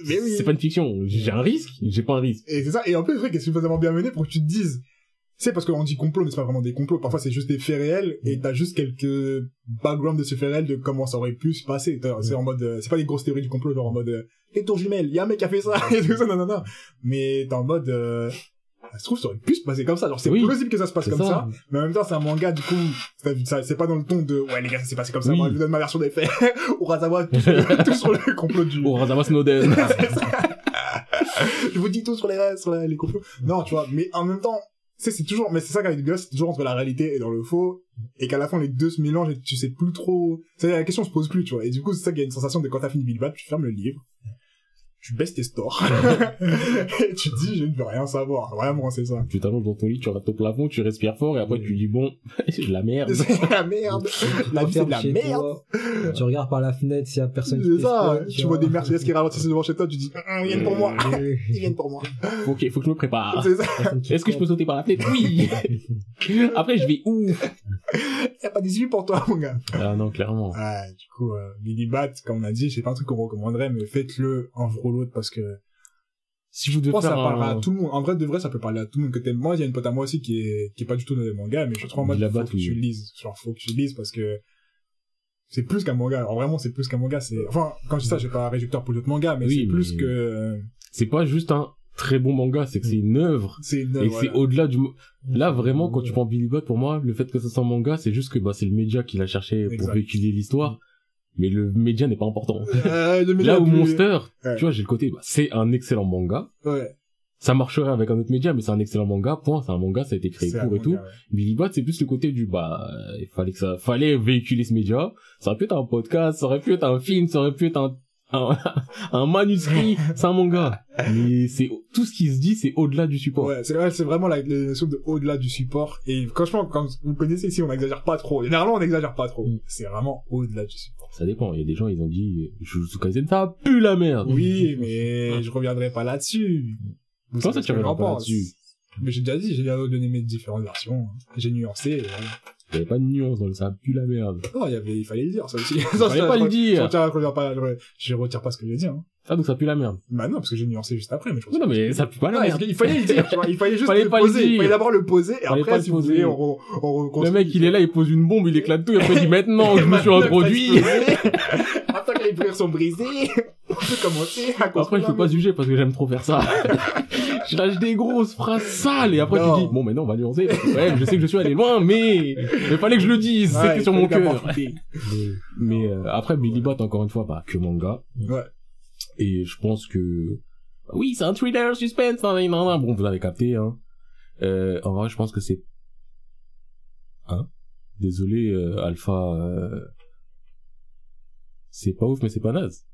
Mais oui. C'est pas une fiction. J'ai un risque. J'ai pas un risque. Et c'est ça. Et en plus, le truc est suffisamment bien mené pour que tu te dises. C'est parce qu'on dit complot, mais c'est pas vraiment des complots. Parfois, c'est juste des faits réels et t'as juste quelques backgrounds de ces faits réels de comment ça aurait pu se passer. C'est en mode, euh, c'est pas des grosses théories du complot, genre en mode, euh, les tours jumelles, il y a un mec qui a fait ça, et tout ça, non, non, non. Mais t'es en mode, euh, ça se trouve, ça aurait pu se passer comme ça. Genre, c'est Oui. plausible que ça se passe comme ça. ça. Mais en même temps, c'est un manga, du coup, c'est- pas dans le ton de, ouais, les gars, ça s'est passé comme ça. Oui. Moi, je vous donne ma version des faits. Urasawa, tout, tout sur le complot du, Razama Snowden. je vous dis tout sur les sur les complots. Non, tu vois, mais en même temps, c'est toujours, mais c'est ça qu'avec Gus, c'est toujours entre la réalité et dans le faux, et qu'à la fin, les deux se mélangent et tu sais plus trop, c'est la question se pose plus, tu vois. Et du coup, c'est ça qu'il y a une sensation de quand t'as fini Bill Bat, tu fermes le livre, tu baisses tes stores, et tu te dis, je ne veux rien savoir. Vraiment, c'est ça. tu t'allonges dans ton lit, tu rates au plafond, tu respires fort et après tu dis bon, c'est de la merde. C'est la merde. La vie, c'est de la merde. toi, tu regardes par la fenêtre s'il y a personne qui C'est ça. Tu vois des Mercedes qui ralentissent devant chez toi, tu dis, Hum, hum, ils viennent pour moi. Ils viennent pour moi. Ok, faut que je me prépare. Est-ce que je peux sauter par la fenêtre? Oui. Après je vais où? Y a pas 18 pour toi, mon gars. Ah non, clairement. Du coup, euh, Billy Bat, comme on a dit, c'est pas un truc qu'on recommanderait, mais faites-le un jour l'autre parce que Si vous je devez pense que ça faire parlera un... à tout le monde. En vrai, de vrai, ça peut parler à tout le monde que t'aimes. Moi, il y a une pote à moi aussi qui est, qui est pas du tout dans les mangas, mais je suis trop en mode, faut que tu lises. Genre, faut que tu lises parce que c'est plus qu'un manga. Alors vraiment, c'est plus qu'un manga. C'est, enfin, quand je dis ça, j'ai pas un réducteur pour d'autres mangas, mais Oui, c'est plus que, c'est pas juste un très bon manga, c'est que c'est une œuvre. c'est une, Et voilà. c'est au-delà du... Là, vraiment, quand tu prends Billy Bat, pour moi, le fait que ça soit un manga, c'est juste que bah, c'est le média qui l'a cherché pour véhiculer l'histoire. Mais le média n'est pas important. Euh, le média Là où plus- Monster, Ouais. tu vois, j'ai le côté, bah, c'est un excellent manga. Ouais. Ça marcherait avec un autre média, mais c'est un excellent manga. Point, c'est un manga, ça a été créé pour et tout. ouais. Billy Bat, c'est plus le côté du bah, il fallait que ça, fallait véhiculer ce média. Ça aurait pu être un podcast, ça aurait pu être un film, ça aurait pu être un, un, un manuscrit. c'est un manga. Mais c'est tout ce qui se dit, c'est au-delà du support. Ouais, c'est vrai, c'est vraiment la, la notion de au-delà du support. Et franchement, quand vous connaissez ici, on n'exagère pas trop. Généralement, on n'exagère pas trop. Mm. C'est vraiment au-delà du support. Ça dépend. Il y a des gens, ils ont dit, Jujutsu Kaisen, ça pue la merde. Oui, mais je reviendrai pas là-dessus. Comment ça, tu reviendras pas là-dessus Mais j'ai déjà dit, j'ai déjà donné mes différentes versions. J'ai nuancé. et voilà. Il y avait pas de nuance dans le ça pue la merde. Non, il y avait, il fallait le dire, ça aussi. Il fallait pas le Je dire. retire, je retire pas, je, je retire pas ce que j'ai dit, hein. Ah, donc ça pue la merde. Bah non, parce que j'ai nuancé juste après, mais je Non, non, mais ça pue pas la Non, merde. il fallait le dire, tu vois. Il fallait juste Fallait le poser. Il fallait d'abord le poser, et Fallait après, si vous voulez, on, on reconstruit. Le mec, il est là, il pose une bombe, il éclate tout, et après il dit maintenant, je me suis introduit. Maintenant que les murs sont brisés, on peut commencer à Après, je peux pas juger parce que j'aime trop faire ça. je lâche des grosses phrases sales et après Non. tu dis, bon, maintenant on va nuancer. parce que, Ouais, je sais que je suis allé loin, mais il fallait que je le dise. Ouais, C'était sur mon cœur. Mais euh, après, Billy Bat, encore une fois, bah, que manga. Ouais. Et je pense que... Oui, c'est un thriller, suspense, nan, nan, nan. bon, vous avez capté, hein. Euh, en vrai, je pense que c'est... Hein? Désolé, euh, Alpha... euh, C'est pas ouf, mais c'est pas naze.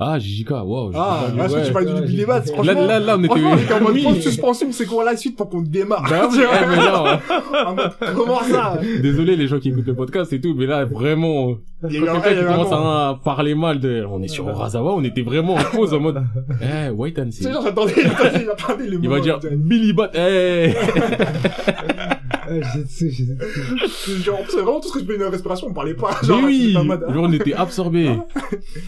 Ah, JJK, wow. Ah, là, ouais. je parlais du Billy j'ai- Bat, Là, franchement. Là, là, là, on était... Franchement, on était en mode point de suspension, c'est quoi la suite pour qu'on démarre? Bah oui, eh, mais là, Comment ça? désolé les gens qui écoutent le podcast et tout, mais là, vraiment, quand quelqu'un qui commence à parler mal de, on est sur Urasawa, on était vraiment en pause en mode, eh, wait and Tu see. sais, genre, j'attendais, j'attendais, j'attendais les Il va dire, Billy Bat, eh! Ouais, dessus, dessus. Genre, c'est vraiment tout ce que je prenais une respiration, on parlait pas. Mais Genre, oui! en mode, Genre, on était absorbés.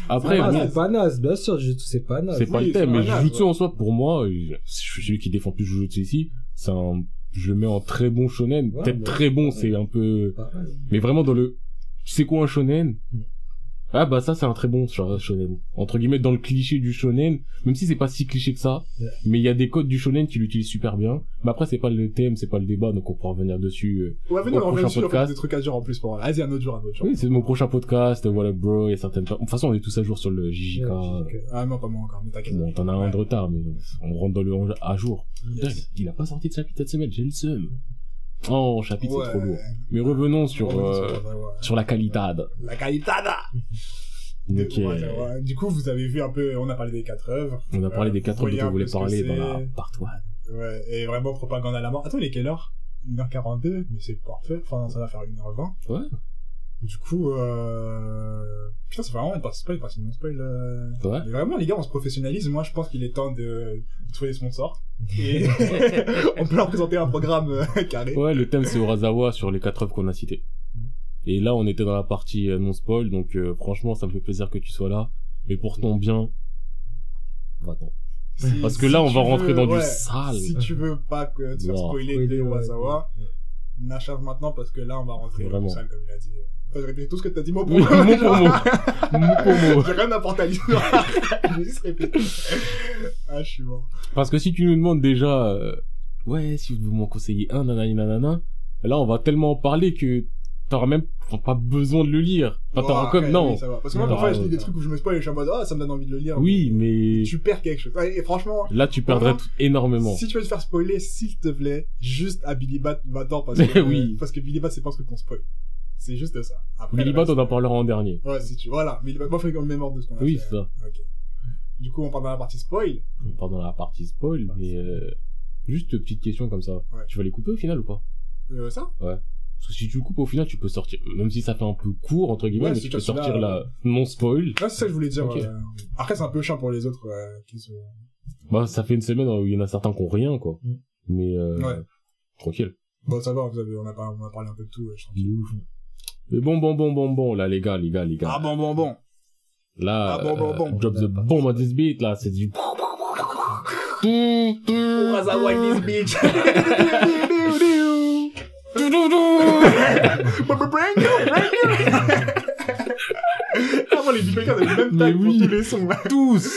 Après, Ah, bon, c'est pas naze, bien sûr, Jujutsu, c'est pas naze. c'est pas oui, le thème, mais Jujutsu ouais. en soi, pour moi, je je suis celui qui défend plus Jujutsu ici, c'est un, je le mets en très bon shonen. Ouais, Peut-être très bon, c'est un peu, mais vraiment dans le, c'est quoi un shonen? Ah bah ça c'est un très bon shonen. Entre guillemets dans le cliché du shonen, même si c'est pas si cliché que ça, Ouais. mais il y a des codes du shonen qui l'utilisent super bien. Mais après c'est pas le thème, c'est pas le débat, donc on pourra revenir dessus. euh. Ouais, venez, Au on prochain dessus, on fait podcast. des trucs à dire en plus pour, vas-y, un autre jour, un autre jour. Oui, c'est mon prochain podcast, euh, voilà bro, il y a certaines... De toute façon on est tous à jour sur le JJK. Ouais, Ah, non, pas moi encore, mais t'inquiète. Bon, t'en as un de retard, mais on rentre dans le à jour. Yes. Putain, il a pas sorti de chapitre cette semaine, j'ai le seum. Oh, chapitre Ouais. c'est trop lourd. Mais revenons sur, euh, sur- ouais, ouais. sur la qualitade. La qualitada! Euh, ouais. Du coup, vous avez vu un peu, on a parlé des quatre œuvres. on a parlé Euh, des quatre vous œuvres dont on voulait parler dans la part 1. Ouais, et vraiment propagande à la mort. Attends, il est quelle heure? 1h42, mais c'est parfait. Enfin, ça va faire 1h20. Ouais. Du coup, euh... Putain, c'est vraiment une partie spoil, une partie non spoil. Euh... Ouais. Mais vraiment, les gars, on se professionnalise. Moi, je pense qu'il est temps de, de trouver des sponsors. Et on peut leur présenter un programme euh, carré. Ouais, le thème c'est Urasawa sur les quatre œuvres qu'on a citées. Et là, on était dans la partie euh, non spoil, donc euh, franchement, ça me fait plaisir que tu sois là. Et pour ton bien, va-t'en. Si- Parce que si là, on va rentrer veux- dans du sale. Si tu veux pas que tu sois spoilé de ouais. n'achève maintenant parce que là, on va rentrer dans du sale, comme il a dit. Enfin, je répète tout ce que t'as dit mot pour mot. mot pour mot. Mot pour mot. J'ai rien apporté à l'histoire. J'ai juste répété. Ah, je suis mort. Parce que si tu nous demandes déjà, euh, ouais, si vous m'en conseillez un, nanani, nanana, là, on va tellement en parler que t'auras même pas besoin de le lire. Enfin, t'auras comme, non. oui, ça va. Parce que moi, parfois, je lis des ça trucs où je me spoil et je suis en mode, ah, ça me donne envie de le lire. Oui, mais Tu perds quelque chose. Et franchement, là, tu perdrais tout- énormément. si tu veux te faire spoiler, s'il te plaît, juste à Billy Bat, va-t'en parce que, Oui. euh, parce que Billy Bat, c'est pas ce que qu'on spoil. C'est juste ça. Après, reste, on en euh, parlera en dernier. Ouais, si tu, voilà. Billy Bat, moi, faut comme mémoire de ce qu'on a Oui, fait. c'est ça. Ok. Du coup, on part dans la partie spoil. On part dans la partie spoil, mais euh, juste petite question comme ça. Ouais. Tu vas les couper au final ou pas? Euh, ça? Parce que si tu le coupes au final, tu peux sortir, même si ça fait un peu court, entre guillemets, Ouais, mais tu peux sortir la non-spoil. Ouais, c'est ça que je voulais dire. Ok. euh. Après, c'est un peu chiant pour les autres, euh, qui se... Bah, ça fait une semaine où il y en a certains qui ont rien, quoi. Mm. Mais, euh, Ouais. tranquille. Bon, ça va, vous avez, on a, pas, on a parlé un peu de tout, ouais, je ouf. Mais bon, bon, bon, bon, bon, là, les gars, les gars, les gars. Ah bon, bon, bon. Là, Ah, bon, bon, bon. euh, drop the bomb on this beat, là, c'est du... This bitch. Ah, moi, les beatmakers avaient le même Mais tag pour oui. tous les sons, là. Tous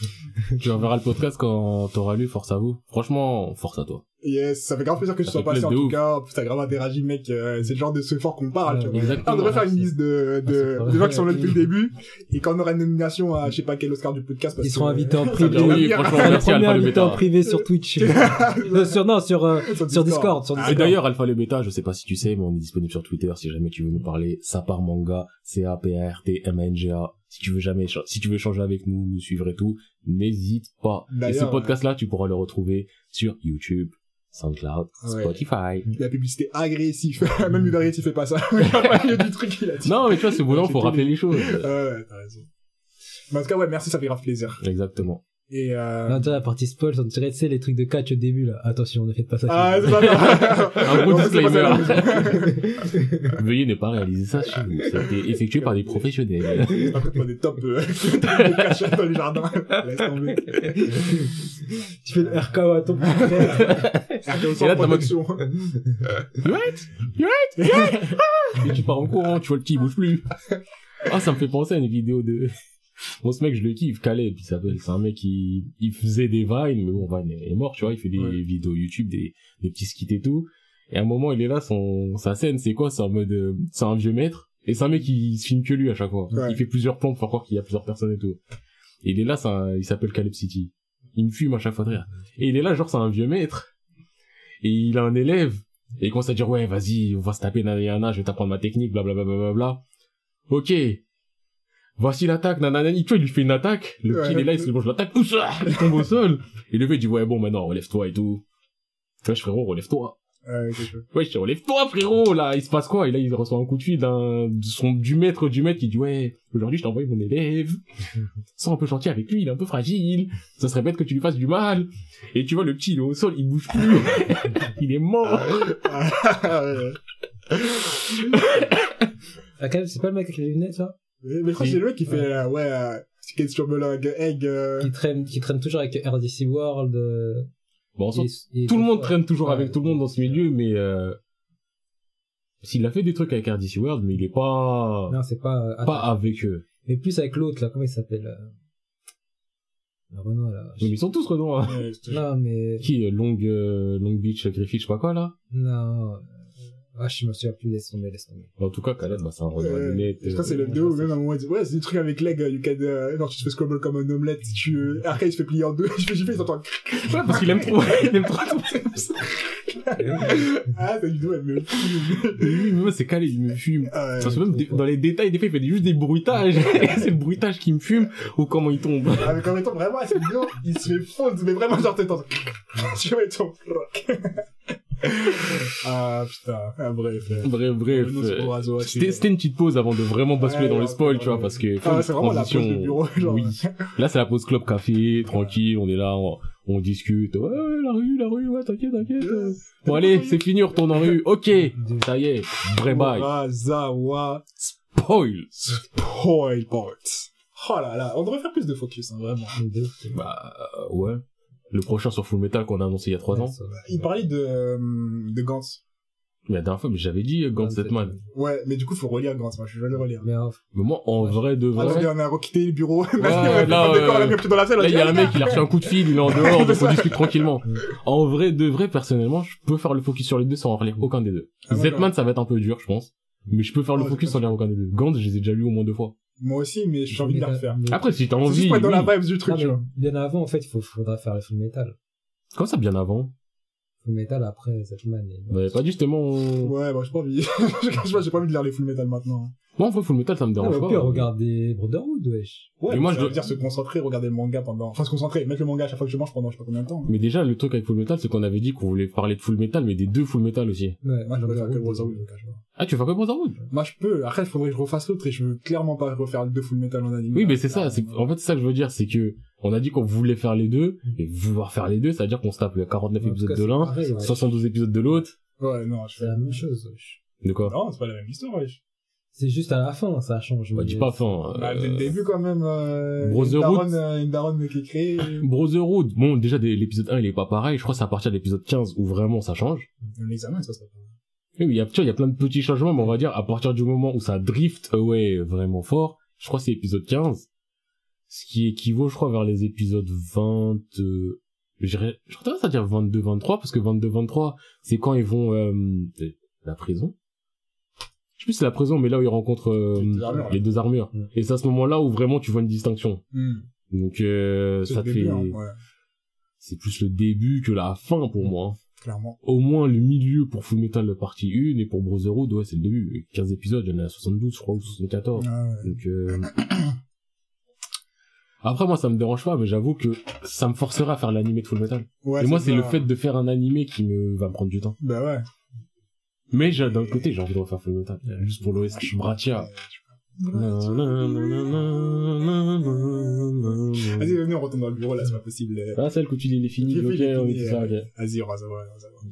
Tu reverras le podcast quand t'auras lu Force à vous. Franchement, force à toi. Yes, ça fait grave plaisir que tu Ça sois fait passé, en tout ouf. cas. En plus, t'as grave interagi, mec. euh, c'est le genre de ce fort qu'on parle, Ouais, tu vois. Exactement. Ah, on devrait faire une liste de, Ah, de, gens qui sont là depuis le début. Et quand on aura une nomination à, je sais pas quel Oscar du podcast, parce Ils seront invités en Ça privé. oui, franchement, merci premier Alpha le invité en Beta. privé sur Twitch. Euh, sur, non, sur, euh, sur Discord. Sur Ah, Et Discord. d'ailleurs, Alpha le Beta, je sais pas si tu sais, mais on est disponible sur Twitter si jamais tu veux nous parler. Sapar Manga, C-A-P-A-R-T-M-A-N-G-A. Si tu veux jamais, si tu veux échanger avec nous, nous suivre et tout, n'hésite pas. Et ce D'ailleurs, podcast-là, tu pourras le retrouver sur YouTube, SoundCloud, Ouais. Spotify. La publicité agressive. Même Uber il fait pas ça. Il y a du truc qu'il a dit. Non, mais tu vois, c'est J'ai faut rappeler les choses. Ouais, t'as raison. Mais en tout cas, ouais, merci, ça fait grave plaisir. Exactement. Et euh... Déjà, la partie spoil, on dirait, tu sais, les trucs de catch au début, là. Attention, ne faites pas ça. Ah, c'est pas grave. Un gros Non, ça, disclaimer. la Veuillez ne pas réaliser ça chez vous. C'était effectué par des professionnels. musique. Après, t'as des top, euh, de cachets dans les jardins. Laisse tomber. tu fais le RKO à ton frère. Et Et là, t'as protection. Et tu pars en courant, tu vois le petit, il bouge plus. Ah, ça me fait penser à une vidéo de... Bon, ce mec, je le kiffe, Caleb, il s'appelle. C'est un mec qui, il faisait des vines, mais bon, Vine est mort, tu vois, il fait des Ouais. vidéos YouTube, des, des petits skits et tout. Et à un moment, il est là, son, sa scène, c'est quoi? C'est en mode, euh, c'est un vieux maître. Et c'est un mec qui se filme que lui à chaque fois. Ouais. Il fait plusieurs plans pour faire croire qu'il y a plusieurs personnes et tout. Et il est là, c'est un- il s'appelle Caleb City. Il me fume à chaque fois de rire. Et il est là, genre, c'est un vieux maître. Et il a un élève. Et il commence à dire, ouais, vas-y, on va se taper, nanana, je vais t'apprendre ma technique, blablabla. Bla, bla, bla, bla. Ok. Voici l'attaque, nanana. Tu vois, il lui fait une attaque. Le petit, il est là, il se mange l'attaque, tout ça. Il tombe au sol. Et le mec dit, ouais, bon, maintenant, relève-toi et tout. Wesh, frérot, relève-toi. Ouais. Wesh, relève-toi, frérot, là. Il se passe quoi? Et là, il reçoit un coup de fil d'un, son, du maître du maître qui dit, ouais, aujourd'hui, je t'ai envoyé mon élève. Sois un peu gentil avec lui, il est un peu fragile. Ça serait bête que tu lui fasses du mal. Et tu vois, le petit, il est au sol, il bouge plus. il est mort. Ah, ouais. Ah, quand même, c'est pas le mec avec les lunettes, ça? Mais je crois que c'est le mec qui fait, euh, ouais, euh, Skate Burger Egg, euh, Qui traîne, qui traîne toujours avec RDC World, euh, Bon, il- il- tout le monde ouais. traîne toujours Ouais. avec tout le monde dans ce milieu, mais euh, s'il a fait des trucs avec RDC World, mais il est pas Non, c'est pas, euh, pas avec eux. Mais plus avec l'autre, là, comment il s'appelle, euh... Le Renoir, là. Mais ils sont tous ouais, te jure. Non, mais, Qui est Long euh, Long Beach Griffith, je sais pas quoi là. non, euh, ah, je me souviens plus, laisse tomber, laisse tomber. En tout cas, Khaled, bah, c'est un Renoir Euh, lunettes. je crois que c'est euh, le 2 ou même à un moment il dit ouais c'est des trucs avec leg you can euh, genre tu te fais scramble comme un omelette si tu euh, après il se fait plier en deux je fais j'y fais il s'entend Ouais, parce qu'il aime trop, il aime trop tout comme ça. ah vidéo elle me Lui, moi, c'est Khaled, il me fume. Ah, ouais. Parce que même dans les détails, des fois, il fait juste des bruitages. C'est le bruitage qui me fume ou comment il tombe. ah mais quand même vraiment cette vidéo il se fait fondre mais vraiment genre t'es tu vois ton rock Ah, putain. Ah, bref. Bref, bref. C'était une petite pause avant de vraiment basculer dans spoils, ouais, tu vois, parce que Ah, c'est vraiment la pause bureau, genre. Oui. Là, c'est la pause club café, tranquille, on est là, on, on discute. Ouais, ouais, la rue, la rue, ouais, t'inquiète, t'inquiète. Bon, allez, c'est fini, on retourne en rue. Ok, ça y est, vrai bail. Spoil. spoil part. Oh là là, on devrait faire plus de focus, hein, vraiment. Bah, ouais. Le prochain sur Full Metal qu'on a annoncé il y a trois ans. Il parlait de, euh, de Gantz. Mais la dernière fois, mais j'avais dit euh, Gauntlet Man. Ouais, mais du coup, faut relire Gantz. Moi, je vais le relire. Mais Mais moi, en vrai de Ah, vrai. on a quitté le bureau. là, là, euh, dans la salle. Là, il y a ah, un mec, il a reçu un coup de fil, il est en dehors, donc on discute tranquillement. En vrai, de vrai, personnellement, je peux faire le focus sur les deux sans en relire aucun des deux. Ah, Zetman, ça va être un peu dur, je pense. Mais je peux faire le Ah, focus sans lire aucun des deux. Gantz, je les ai déjà lus au moins deux fois. Moi aussi, mais j'ai envie de les refaire. Mais- Après, si t'as envie. juste dans la oui. vibe du truc, Non, tu vois. bien avant, en fait, il faut, faudra faire le full metal. Comme ça, bien avant? Full metal après Zetman. Et... Avait pas justement. Ouais, bah, j'ai pas envie. J'ai pas envie de lire les full metal maintenant. Moi, en vrai, Full Metal, ça me Ah, dérange au pas. pire, regardez Brotherhood, wesh. Ouais, Mais moi, je dois- dire se concentrer, regarder le manga pendant, enfin, se concentrer, mettre le manga à chaque fois que je mange pendant je sais pas combien de temps. hein. Mais déjà, le truc avec Full Metal, c'est qu'on avait dit qu'on voulait parler de Full Metal, mais des deux Full Metal aussi. Ouais, Moi, je peux faire que Brotherhood, je cache pas. Ah, tu veux faire que Brotherhood? Moi, je peux. Après, il faudrait que je refasse l'autre et je veux clairement pas refaire les deux full metal en anime. Oui, mais c'est ça. C'est en fait c'est ça que je veux dire, c'est que on a dit qu'on voulait faire les deux, et vouloir faire les deux, ça veut dire qu'on se tape les 49 En tout épisodes cas, de l'un, pareil, ouais. 72 épisodes de l'autre. Ouais, non, je C'est la même chose, wesh. De quoi? Non, c'est pas la même histoire, wesh. C'est juste à la fin, ça change. Bah, dis pas fin. Bah, dès euh, le début, quand même, euh, Brotherhood. une daronne, euh, une daronne qui est créée. Brotherhood, bon, déjà, l'épisode 1, il est pas pareil. Je crois que c'est à partir de l'épisode 15 où vraiment ça change. L'examen, ça serait pas. Oui, mais il y a, tu vois, il y a plein de petits changements, mais on va dire, à partir du moment où ça drift away vraiment fort, je crois que c'est épisode 15, ce qui équivaut, je crois, vers les épisodes 20, euh, je dirais, je crois tendance à dire 22, 23, parce que 22, 23, c'est quand ils vont, euh, la prison. Je sais plus si c'est la prison, mais là où ils rencontrent, euh, Les deux armures, là. les deux armures. Mm. Et c'est à ce moment-là où vraiment tu vois une distinction. Hmm. Donc, euh, ça te fait, hein, ouais, c'est plus le début que la fin pour moi. clairement. Au moins le milieu pour Full Metal partie 1 et pour Brotherhood, ouais, c'est le début. 15 épisodes, il y en a 72, je crois, ou 74. Ouais, ouais. Donc, euh... Après, moi, ça me dérange pas, mais j'avoue que ça me forcerait à faire l'animé de Full Metal. Ouais, et moi, c'est le fait de faire un animé qui me va me prendre du temps. Bah ouais. Mais j'ai- d'un autre côté, j'ai envie de refaire Full Metal. Juste pour l'OST. Bratia. Vas-y, venez, on retourne dans le bureau, là, c'est pas possible. Ah, celle que tu dis, il est fini. Ok, on est fini, tout ça, ok. Vas-y, on va savoir, on va savoir.